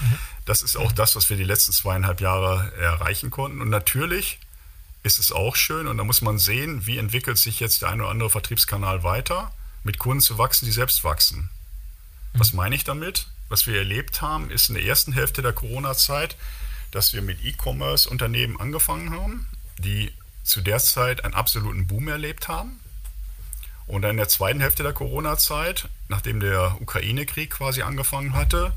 S2: Mhm. Das ist auch das, was wir die letzten zweieinhalb Jahre erreichen konnten. Und natürlich ist es auch schön und da muss man sehen, wie entwickelt sich jetzt der eine oder andere Vertriebskanal weiter, mit Kunden zu wachsen, die selbst wachsen. Mhm. Was meine ich damit? Was wir erlebt haben, ist in der ersten Hälfte der Corona-Zeit, dass wir mit E-Commerce-Unternehmen angefangen haben, die zu der Zeit einen absoluten Boom erlebt haben. Und dann in der zweiten Hälfte der Corona-Zeit, nachdem der Ukraine-Krieg quasi angefangen hatte,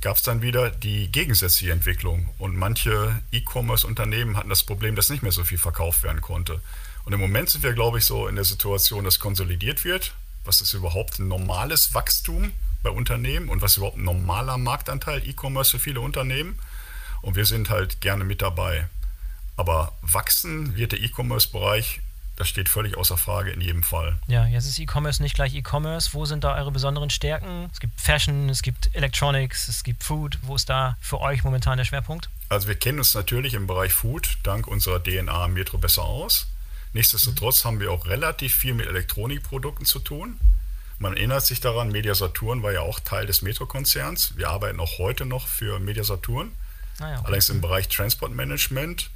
S2: gab es dann wieder die gegensätzliche Entwicklung. Und manche E-Commerce-Unternehmen hatten das Problem, dass nicht mehr so viel verkauft werden konnte. Und im Moment sind wir, glaube ich, so in der Situation, dass konsolidiert wird. Was ist überhaupt ein normales Wachstum? bei Unternehmen und was ist überhaupt ein normaler Marktanteil E-Commerce für viele Unternehmen. Und wir sind halt gerne mit dabei. Aber wachsen wird der E-Commerce-Bereich, das steht völlig außer Frage in jedem Fall.
S1: Ja, jetzt ist E-Commerce nicht gleich E-Commerce. Wo sind da eure besonderen Stärken? Es gibt Fashion, es gibt Electronics, es gibt Food. Wo ist da für euch momentan der Schwerpunkt?
S2: Also wir kennen uns natürlich im Bereich Food dank unserer DNA Metro besser aus. Nichtsdestotrotz mhm. haben wir auch relativ viel mit Elektronikprodukten zu tun. Man erinnert sich daran, Mediasaturn war ja auch Teil des Metro-Konzerns. Wir arbeiten auch heute noch für Mediasaturn, ah ja, okay. allerdings im Bereich Transportmanagement.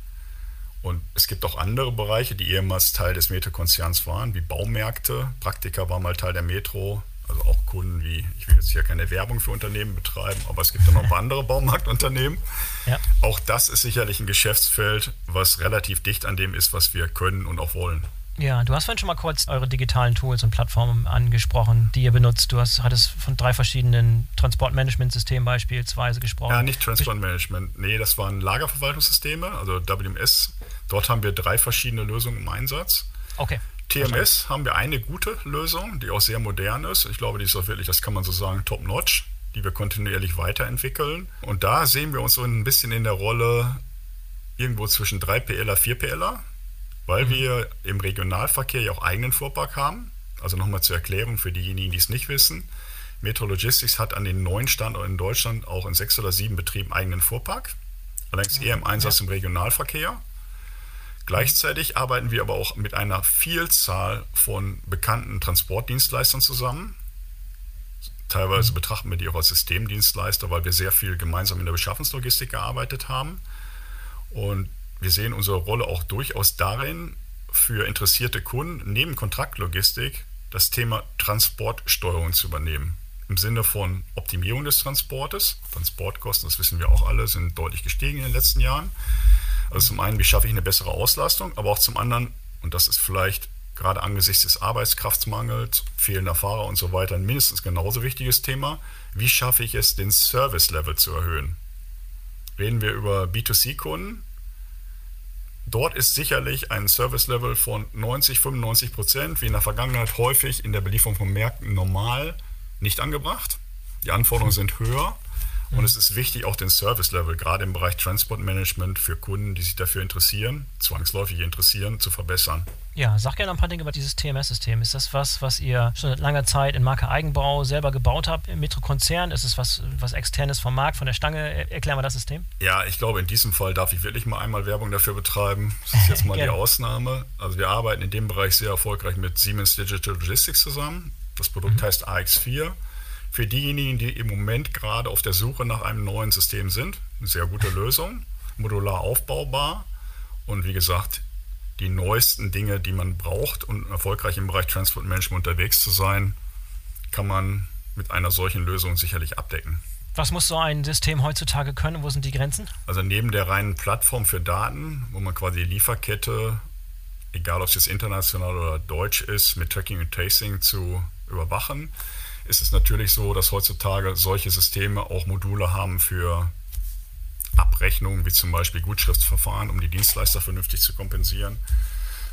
S2: Und es gibt auch andere Bereiche, die ehemals Teil des Metro-Konzerns waren, wie Baumärkte. Praktika war mal Teil der Metro, also auch Kunden wie, ich will jetzt hier keine Werbung für Unternehmen betreiben, aber es gibt ja noch ein paar andere Baumarktunternehmen. Ja. Auch das ist sicherlich ein Geschäftsfeld, was relativ dicht an dem ist, was wir können und auch wollen.
S1: Ja, du hast vorhin schon mal kurz eure digitalen Tools und Plattformen angesprochen, die ihr benutzt. Du hast, hattest von drei verschiedenen Transportmanagement-Systemen beispielsweise gesprochen.
S2: Ja, nicht Transportmanagement. Nee, das waren Lagerverwaltungssysteme, also WMS. Dort haben wir drei verschiedene Lösungen im Einsatz.
S1: Okay.
S2: TMS haben wir eine gute Lösung, die auch sehr modern ist. Ich glaube, die ist auch wirklich, das kann man so sagen, top-notch, die wir kontinuierlich weiterentwickeln. Und da sehen wir uns so ein bisschen in der Rolle irgendwo zwischen 3PLer, 4PLer weil mhm. wir im Regionalverkehr ja auch eigenen Fuhrpark haben. Also nochmal zur Erklärung für diejenigen, die es nicht wissen. Metro Logistics hat an den neuen Standorten in Deutschland auch in sechs oder sieben Betrieben eigenen Fuhrpark. Allerdings eher im Einsatz ja. im Regionalverkehr. Gleichzeitig arbeiten wir aber auch mit einer Vielzahl von bekannten Transportdienstleistern zusammen. Teilweise mhm. betrachten wir die auch als Systemdienstleister, weil wir sehr viel gemeinsam in der Beschaffungslogistik gearbeitet haben. Und wir sehen unsere Rolle auch durchaus darin, für interessierte Kunden neben Kontraktlogistik das Thema Transportsteuerung zu übernehmen. Im Sinne von Optimierung des Transportes. Transportkosten, das wissen wir auch alle, sind deutlich gestiegen in den letzten Jahren. Also zum einen, wie schaffe ich eine bessere Auslastung, aber auch zum anderen, und das ist vielleicht gerade angesichts des Arbeitskraftsmangels, fehlender Fahrer und so weiter ein mindestens genauso wichtiges Thema, wie schaffe ich es, den Service-Level zu erhöhen. Reden wir über B2C-Kunden, Dort ist sicherlich ein Service-Level von 90, 95 Prozent, wie in der Vergangenheit häufig in der Belieferung von Märkten normal, nicht angebracht. Die Anforderungen sind höher und mhm. es ist wichtig, auch den Service-Level, gerade im Bereich Transportmanagement für Kunden, die sich dafür interessieren, zwangsläufig interessieren, zu verbessern.
S1: Ja, sag gerne ein paar Dinge über dieses TMS-System. Ist das was, was ihr schon seit langer Zeit in Marke Eigenbau selber gebaut habt im Metro-Konzern? Ist es was, was externes vom Markt, von der Stange? Erklär mal das System.
S2: Ja, ich glaube, in diesem Fall darf ich wirklich mal einmal Werbung dafür betreiben. Das ist jetzt mal die Ausnahme. Also wir arbeiten in dem Bereich sehr erfolgreich mit Siemens Digital Logistics zusammen. Das Produkt mhm. heißt AX4. Für diejenigen, die im Moment gerade auf der Suche nach einem neuen System sind, eine sehr gute Lösung, modular aufbaubar und wie gesagt, die neuesten Dinge, die man braucht, um erfolgreich im Bereich Transport Management unterwegs zu sein, kann man mit einer solchen Lösung sicherlich abdecken.
S1: Was muss so ein System heutzutage können? Wo sind die Grenzen?
S2: Also neben der reinen Plattform für Daten, wo man quasi die Lieferkette, egal ob es jetzt international oder deutsch ist, mit Tracking und Tracing zu überwachen, ist es natürlich so, dass heutzutage solche Systeme auch Module haben für Abrechnungen, wie zum Beispiel Gutschriftsverfahren, um die Dienstleister vernünftig zu kompensieren.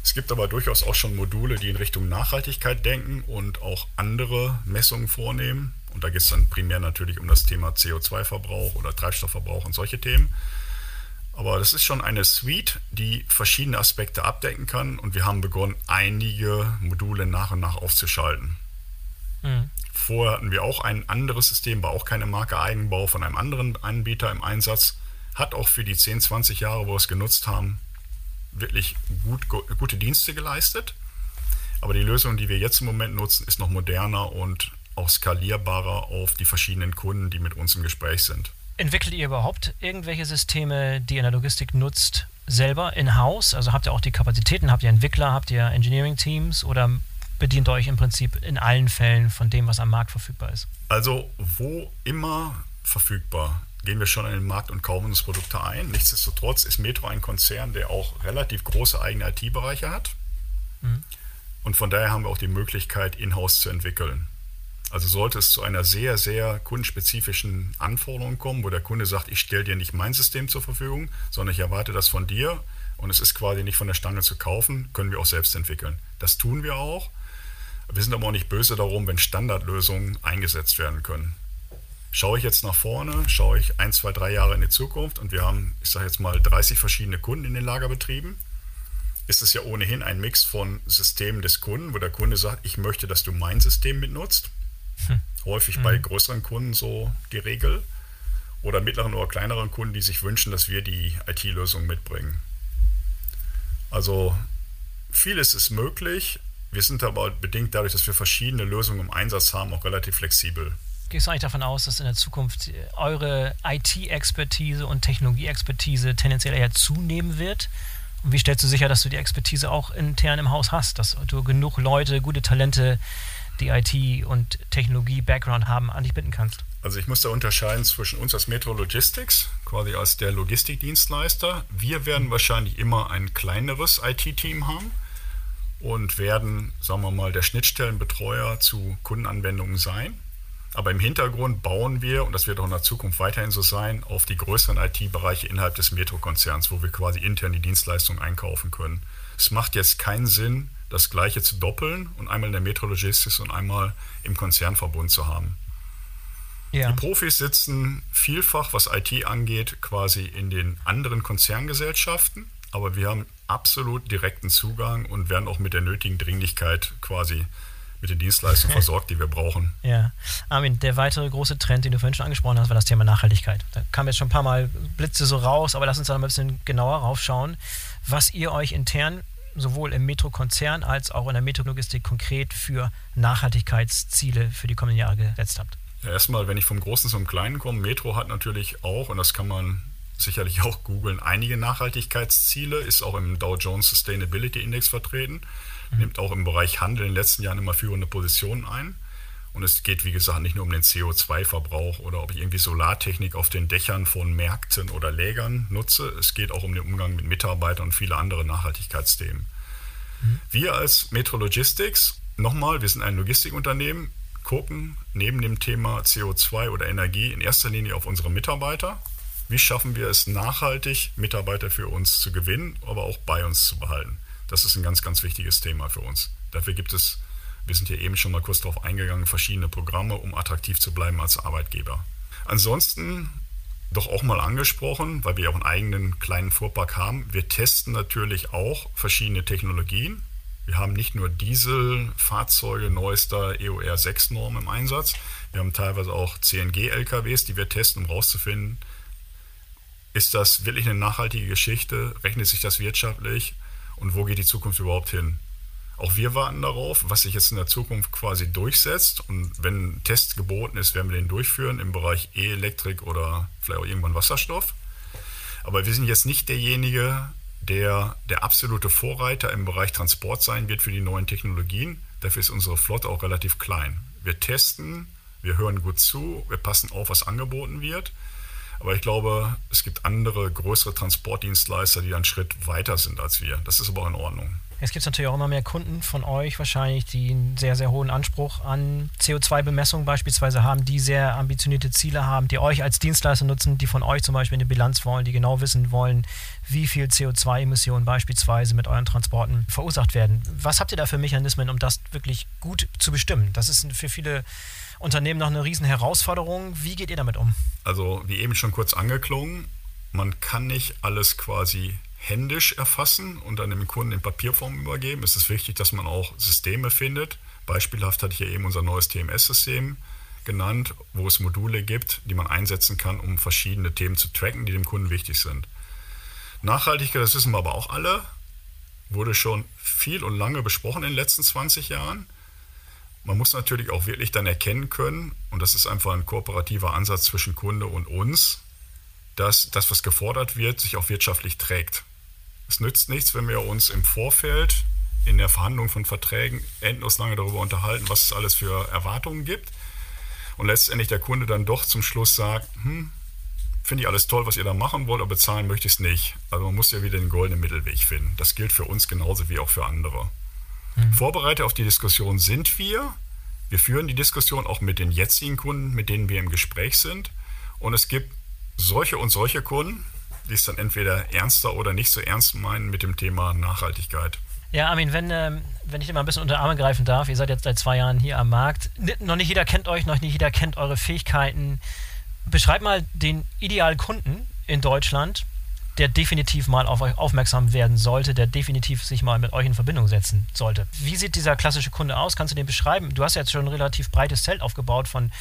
S2: Es gibt aber durchaus auch schon Module, die in Richtung Nachhaltigkeit denken und auch andere Messungen vornehmen. Und da geht es dann primär natürlich um das Thema CO2-Verbrauch oder Treibstoffverbrauch und solche Themen. Aber das ist schon eine Suite, die verschiedene Aspekte abdecken kann. Und wir haben begonnen, einige Module nach und nach aufzuschalten. Mhm. Vorher hatten wir auch ein anderes System, war auch keine Marke Eigenbau von einem anderen Anbieter im Einsatz. Hat auch für die 10, 20 Jahre, wo wir es genutzt haben, wirklich gut, gute Dienste geleistet. Aber die Lösung, die wir jetzt im Moment nutzen, ist noch moderner und auch skalierbarer auf die verschiedenen Kunden, die mit uns im Gespräch sind.
S1: Entwickelt ihr überhaupt irgendwelche Systeme, die ihr in der Logistik nutzt, selber in-house? Also habt ihr auch die Kapazitäten, habt ihr Entwickler, habt ihr Engineering-Teams oder bedient euch im Prinzip in allen Fällen von dem, was am Markt verfügbar ist?
S2: Also wo immer verfügbar gehen wir schon in den Markt und kaufen uns Produkte ein. Nichtsdestotrotz ist Metro ein Konzern, der auch relativ große eigene IT-Bereiche hat. Mhm. Und von daher haben wir auch die Möglichkeit, in-house zu entwickeln. Also sollte es zu einer sehr, sehr kundenspezifischen Anforderung kommen, wo der Kunde sagt, ich stelle dir nicht mein System zur Verfügung, sondern ich erwarte das von dir und es ist quasi nicht von der Stange zu kaufen, können wir auch selbst entwickeln. Das tun wir auch. Wir sind aber auch nicht böse darum, wenn Standardlösungen eingesetzt werden können. Schaue ich jetzt nach vorne, schaue ich ein, zwei, drei Jahre in die Zukunft und wir haben, ich sage jetzt mal, 30 verschiedene Kunden in den Lagerbetrieben, ist es ja ohnehin ein Mix von Systemen des Kunden, wo der Kunde sagt, ich möchte, dass du mein System mitnutzt hm. Häufig hm. bei größeren Kunden so die Regel. Oder mittleren oder kleineren Kunden, die sich wünschen, dass wir die IT-Lösung mitbringen. Also vieles ist möglich. Wir sind aber bedingt dadurch, dass wir verschiedene Lösungen im Einsatz haben, auch relativ flexibel.
S1: Gehst du eigentlich davon aus, dass in der Zukunft eure IT-Expertise und Technologie-Expertise tendenziell eher zunehmen wird? Und wie stellst du sicher, dass du die Expertise auch intern im Haus hast, dass du genug Leute, gute Talente die IT- und Technologie-Background haben, an dich bitten kannst?
S2: Also ich muss da unterscheiden zwischen uns als Metro Logistics, quasi als der Logistikdienstleister. Wir werden wahrscheinlich immer ein kleineres IT-Team haben und werden, sagen wir mal, der Schnittstellenbetreuer zu Kundenanwendungen sein. Aber im Hintergrund bauen wir, und das wird auch in der Zukunft weiterhin so sein, auf die größeren IT-Bereiche innerhalb des Metro-Konzerns, wo wir quasi intern die Dienstleistungen einkaufen können. Es macht jetzt keinen Sinn, das Gleiche zu doppeln und einmal in der Metrologistik und einmal im Konzernverbund zu haben. Ja. Die Profis sitzen vielfach, was IT angeht, quasi in den anderen Konzerngesellschaften, aber wir haben absolut direkten Zugang und werden auch mit der nötigen Dringlichkeit quasi mit den Dienstleistungen versorgt, die wir brauchen.
S1: Ja, Armin, der weitere große Trend, den du vorhin schon angesprochen hast, war das Thema Nachhaltigkeit. Da kam jetzt schon ein paar Mal Blitze so raus, aber lass uns da noch ein bisschen genauer raufschauen, was ihr euch intern sowohl im Metro-Konzern als auch in der Metrologistik konkret für Nachhaltigkeitsziele für die kommenden Jahre gesetzt habt?
S2: Ja, erstmal, wenn ich vom Großen zum Kleinen komme, Metro hat natürlich auch, und das kann man sicherlich auch googeln, einige Nachhaltigkeitsziele, ist auch im Dow Jones Sustainability Index vertreten, mhm. nimmt auch im Bereich Handel in den letzten Jahren immer führende Positionen ein. Und es geht, wie gesagt, nicht nur um den CO2-Verbrauch oder ob ich irgendwie Solartechnik auf den Dächern von Märkten oder Lägern nutze. Es geht auch um den Umgang mit Mitarbeitern und viele andere Nachhaltigkeitsthemen. Mhm. Wir als Metro Logistics, nochmal, wir sind ein Logistikunternehmen, gucken neben dem Thema CO2 oder Energie in erster Linie auf unsere Mitarbeiter. Wie schaffen wir es nachhaltig, Mitarbeiter für uns zu gewinnen, aber auch bei uns zu behalten? Das ist ein ganz, ganz wichtiges Thema für uns. Dafür gibt es wir sind hier eben schon mal kurz darauf eingegangen, verschiedene Programme, um attraktiv zu bleiben als Arbeitgeber. Ansonsten doch auch mal angesprochen, weil wir auch einen eigenen kleinen Fuhrpark haben. Wir testen natürlich auch verschiedene Technologien. Wir haben nicht nur Dieselfahrzeuge neuester EOR 6 Norm im Einsatz. Wir haben teilweise auch CNG-LKWs, die wir testen, um herauszufinden, ist das wirklich eine nachhaltige Geschichte? Rechnet sich das wirtschaftlich? Und wo geht die Zukunft überhaupt hin? Auch wir warten darauf, was sich jetzt in der Zukunft quasi durchsetzt. Und wenn ein Test geboten ist, werden wir den durchführen im Bereich E-Elektrik oder vielleicht auch irgendwann Wasserstoff. Aber wir sind jetzt nicht derjenige, der der absolute Vorreiter im Bereich Transport sein wird für die neuen Technologien. Dafür ist unsere Flotte auch relativ klein. Wir testen, wir hören gut zu, wir passen auf, was angeboten wird. Aber ich glaube, es gibt andere größere Transportdienstleister, die einen Schritt weiter sind als wir. Das ist aber auch in Ordnung.
S1: Es gibt natürlich auch immer mehr Kunden von euch wahrscheinlich, die einen sehr, sehr hohen Anspruch an CO2-Bemessung beispielsweise haben, die sehr ambitionierte Ziele haben, die euch als Dienstleister nutzen, die von euch zum Beispiel eine Bilanz wollen, die genau wissen wollen, wie viel CO2-Emissionen beispielsweise mit euren Transporten verursacht werden. Was habt ihr da für Mechanismen, um das wirklich gut zu bestimmen? Das ist für viele Unternehmen noch eine riesen Herausforderung. Wie geht ihr damit um?
S2: Also, wie eben schon kurz angeklungen, man kann nicht alles quasi händisch erfassen und dann dem Kunden in Papierform übergeben. Es ist wichtig, dass man auch Systeme findet. Beispielhaft hatte ich ja eben unser neues TMS-System genannt, wo es Module gibt, die man einsetzen kann, um verschiedene Themen zu tracken, die dem Kunden wichtig sind. Nachhaltigkeit, das wissen wir aber auch alle, wurde schon viel und lange besprochen in den letzten 20 Jahren. Man muss natürlich auch wirklich dann erkennen können, und das ist einfach ein kooperativer Ansatz zwischen Kunde und uns, dass das, was gefordert wird, sich auch wirtschaftlich trägt. Es nützt nichts, wenn wir uns im Vorfeld in der Verhandlung von Verträgen endlos lange darüber unterhalten, was es alles für Erwartungen gibt. Und letztendlich der Kunde dann doch zum Schluss sagt, hm, finde ich alles toll, was ihr da machen wollt, aber bezahlen möchte ich es nicht. Also man muss ja wieder den goldenen Mittelweg finden. Das gilt für uns genauso wie auch für andere. Mhm. Vorbereitet auf die Diskussion sind wir. Wir führen die Diskussion auch mit den jetzigen Kunden, mit denen wir im Gespräch sind. Und es gibt solche und solche Kunden, die es dann entweder ernster oder nicht so ernst meinen mit dem Thema Nachhaltigkeit.
S1: Ja, Armin, wenn, ähm, wenn ich mal ein bisschen unter Arme greifen darf, ihr seid jetzt seit zwei Jahren hier am Markt. Noch nicht jeder kennt euch, noch nicht jeder kennt eure Fähigkeiten. Beschreib mal den idealen Kunden in Deutschland, der definitiv mal auf euch aufmerksam werden sollte, der definitiv sich mal mit euch in Verbindung setzen sollte. Wie sieht dieser klassische Kunde aus? Kannst du den beschreiben? Du hast jetzt schon ein relativ breites Zelt aufgebaut von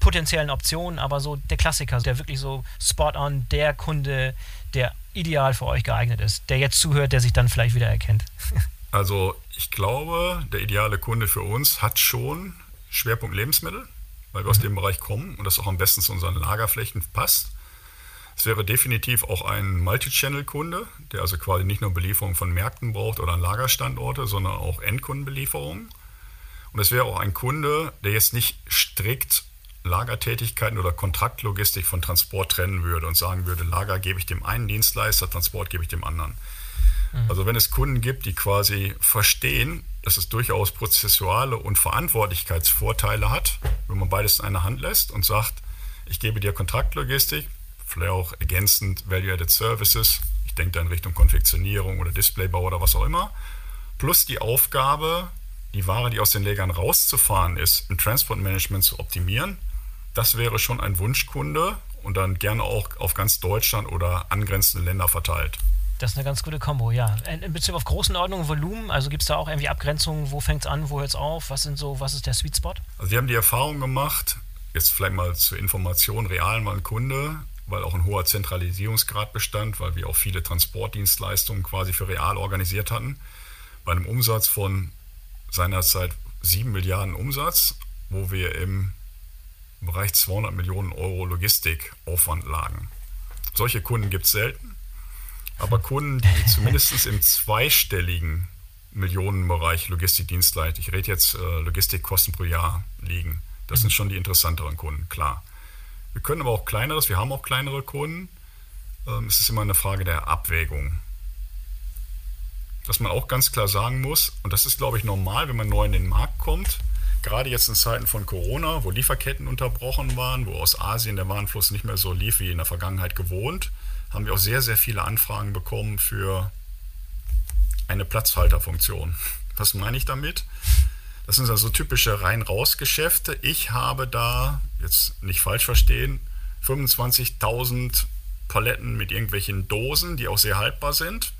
S1: potenziellen Optionen, aber so der Klassiker, der wirklich so spot on, der Kunde, der ideal für euch geeignet ist, der jetzt zuhört, der sich dann vielleicht wieder erkennt.
S2: Also ich glaube, der ideale Kunde für uns hat schon Schwerpunkt Lebensmittel, weil wir aus mhm. dem Bereich kommen und das auch am besten zu unseren Lagerflächen passt. Es wäre definitiv auch ein Multi-Channel-Kunde, der also quasi nicht nur Belieferung von Märkten braucht oder Lagerstandorte, sondern auch Endkundenbelieferungen. Und es wäre auch ein Kunde, der jetzt nicht strikt Lagertätigkeiten oder Kontraktlogistik von Transport trennen würde und sagen würde, Lager gebe ich dem einen Dienstleister, Transport gebe ich dem anderen. Mhm. Also wenn es Kunden gibt, die quasi verstehen, dass es durchaus prozessuale und Verantwortlichkeitsvorteile hat, wenn man beides in einer Hand lässt und sagt, ich gebe dir Kontraktlogistik, vielleicht auch ergänzend Value-Added Services. Ich denke da in Richtung Konfektionierung oder Displaybau oder was auch immer. Plus die Aufgabe, die Ware, die aus den Lägern rauszufahren ist, im Transportmanagement zu optimieren. Das wäre schon ein Wunschkunde und dann gerne auch auf ganz Deutschland oder angrenzende Länder verteilt.
S1: Das ist eine ganz gute Kombo, ja. In Bezug auf Größenordnung, Volumen, also gibt es da auch irgendwie Abgrenzungen, wo fängt es an, wo hört es auf, was sind so, was ist der Sweet Spot?
S2: Also wir haben die Erfahrung gemacht, jetzt vielleicht mal zur Information, real mal ein Kunde, weil auch ein hoher Zentralisierungsgrad bestand, weil wir auch viele Transportdienstleistungen quasi für real organisiert hatten. Bei einem Umsatz von seinerzeit 7 Milliarden Umsatz, wo wir im Bereich 200 Millionen Euro Logistikaufwand lagen. Solche Kunden gibt es selten, aber Kunden, die zumindest im zweistelligen Millionenbereich Logistikdienstleistung, ich rede jetzt äh, Logistikkosten pro Jahr liegen, das sind schon die interessanteren Kunden, klar. Wir können aber auch kleineres, wir haben auch kleinere Kunden. Ähm, es ist immer eine Frage der Abwägung. Was man auch ganz klar sagen muss, und das ist, glaube ich, normal, wenn man neu in den Markt kommt, gerade jetzt in Zeiten von Corona, wo Lieferketten unterbrochen waren, wo aus Asien der Warenfluss nicht mehr so lief wie in der Vergangenheit gewohnt, haben wir auch sehr, sehr viele Anfragen bekommen für eine Platzhalterfunktion. Was meine ich damit? Das sind also typische Rein-Raus-Geschäfte. Ich habe da, jetzt nicht falsch verstehen, 25.000 Paletten mit irgendwelchen Dosen, die auch sehr haltbar sind.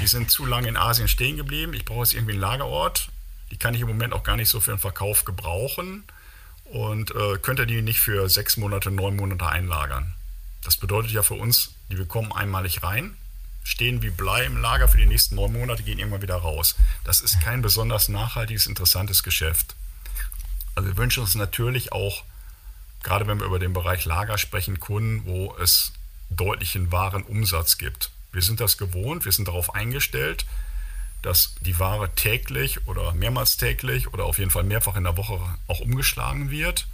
S2: Die sind zu lange in Asien stehen geblieben. Ich brauche jetzt irgendwie einen Lagerort. Die kann ich im Moment auch gar nicht so für den Verkauf gebrauchen und äh, könnte die nicht für sechs Monate, neun Monate einlagern. Das bedeutet ja für uns, die bekommen einmalig rein, stehen wie Blei im Lager für die nächsten neun Monate, gehen irgendwann wieder raus. Das ist kein besonders nachhaltiges, interessantes Geschäft. Also wir wünschen uns natürlich auch, gerade wenn wir über den Bereich Lager sprechen, Kunden, wo es deutlichen Warenumsatz gibt. Wir sind das gewohnt, wir sind darauf eingestellt, dass die Ware täglich oder mehrmals täglich oder auf jeden Fall mehrfach in der Woche auch umgeschlagen wird.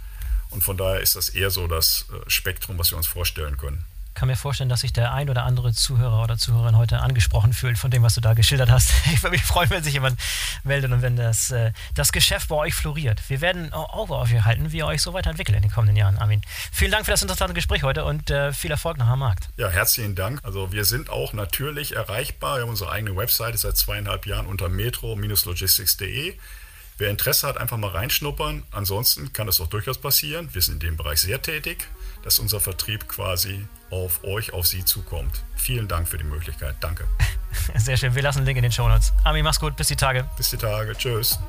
S2: Und von daher ist das eher so das äh, Spektrum, was wir uns vorstellen können
S1: kann mir vorstellen, dass sich der ein oder andere Zuhörer oder Zuhörerin heute angesprochen fühlt von dem, was du da geschildert hast. Ich würde mich freuen, wenn sich jemand meldet und wenn das, äh, das Geschäft bei euch floriert. Wir werden Auge auf euch halten, wie ihr euch so weiterentwickelt in den kommenden Jahren, Armin. Vielen Dank für das interessante Gespräch heute und äh, viel Erfolg nach am Markt.
S2: Ja, herzlichen Dank. Also wir sind auch natürlich erreichbar. Wir haben unsere eigene Webseite seit zweieinhalb Jahren unter metro-logistics.de. Wer Interesse hat, einfach mal reinschnuppern. Ansonsten kann es auch durchaus passieren. Wir sind in dem Bereich sehr tätig, dass unser Vertrieb quasi auf euch, auf Sie zukommt. Vielen Dank für die Möglichkeit. Danke.
S1: Sehr schön. Wir lassen einen Link in den Show Notes. Ami, mach's gut. Bis die Tage.
S2: Bis die Tage. Tschüss.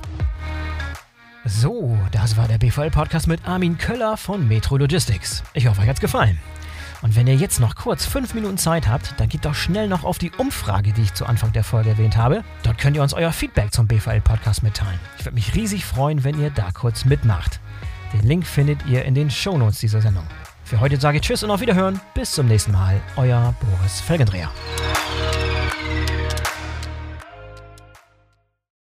S1: So, das war der BVL-Podcast mit Armin Köller von Metro Logistics. Ich hoffe, euch hat's gefallen. Und wenn ihr jetzt noch kurz fünf Minuten Zeit habt, dann geht doch schnell noch auf die Umfrage, die ich zu Anfang der Folge erwähnt habe. Dort könnt ihr uns euer Feedback zum BVL-Podcast mitteilen. Ich würde mich riesig freuen, wenn ihr da kurz mitmacht. Den Link findet ihr in den Shownotes dieser Sendung. Für heute sage ich Tschüss und auf Wiederhören. Bis zum nächsten Mal. Euer Boris Felgendreher.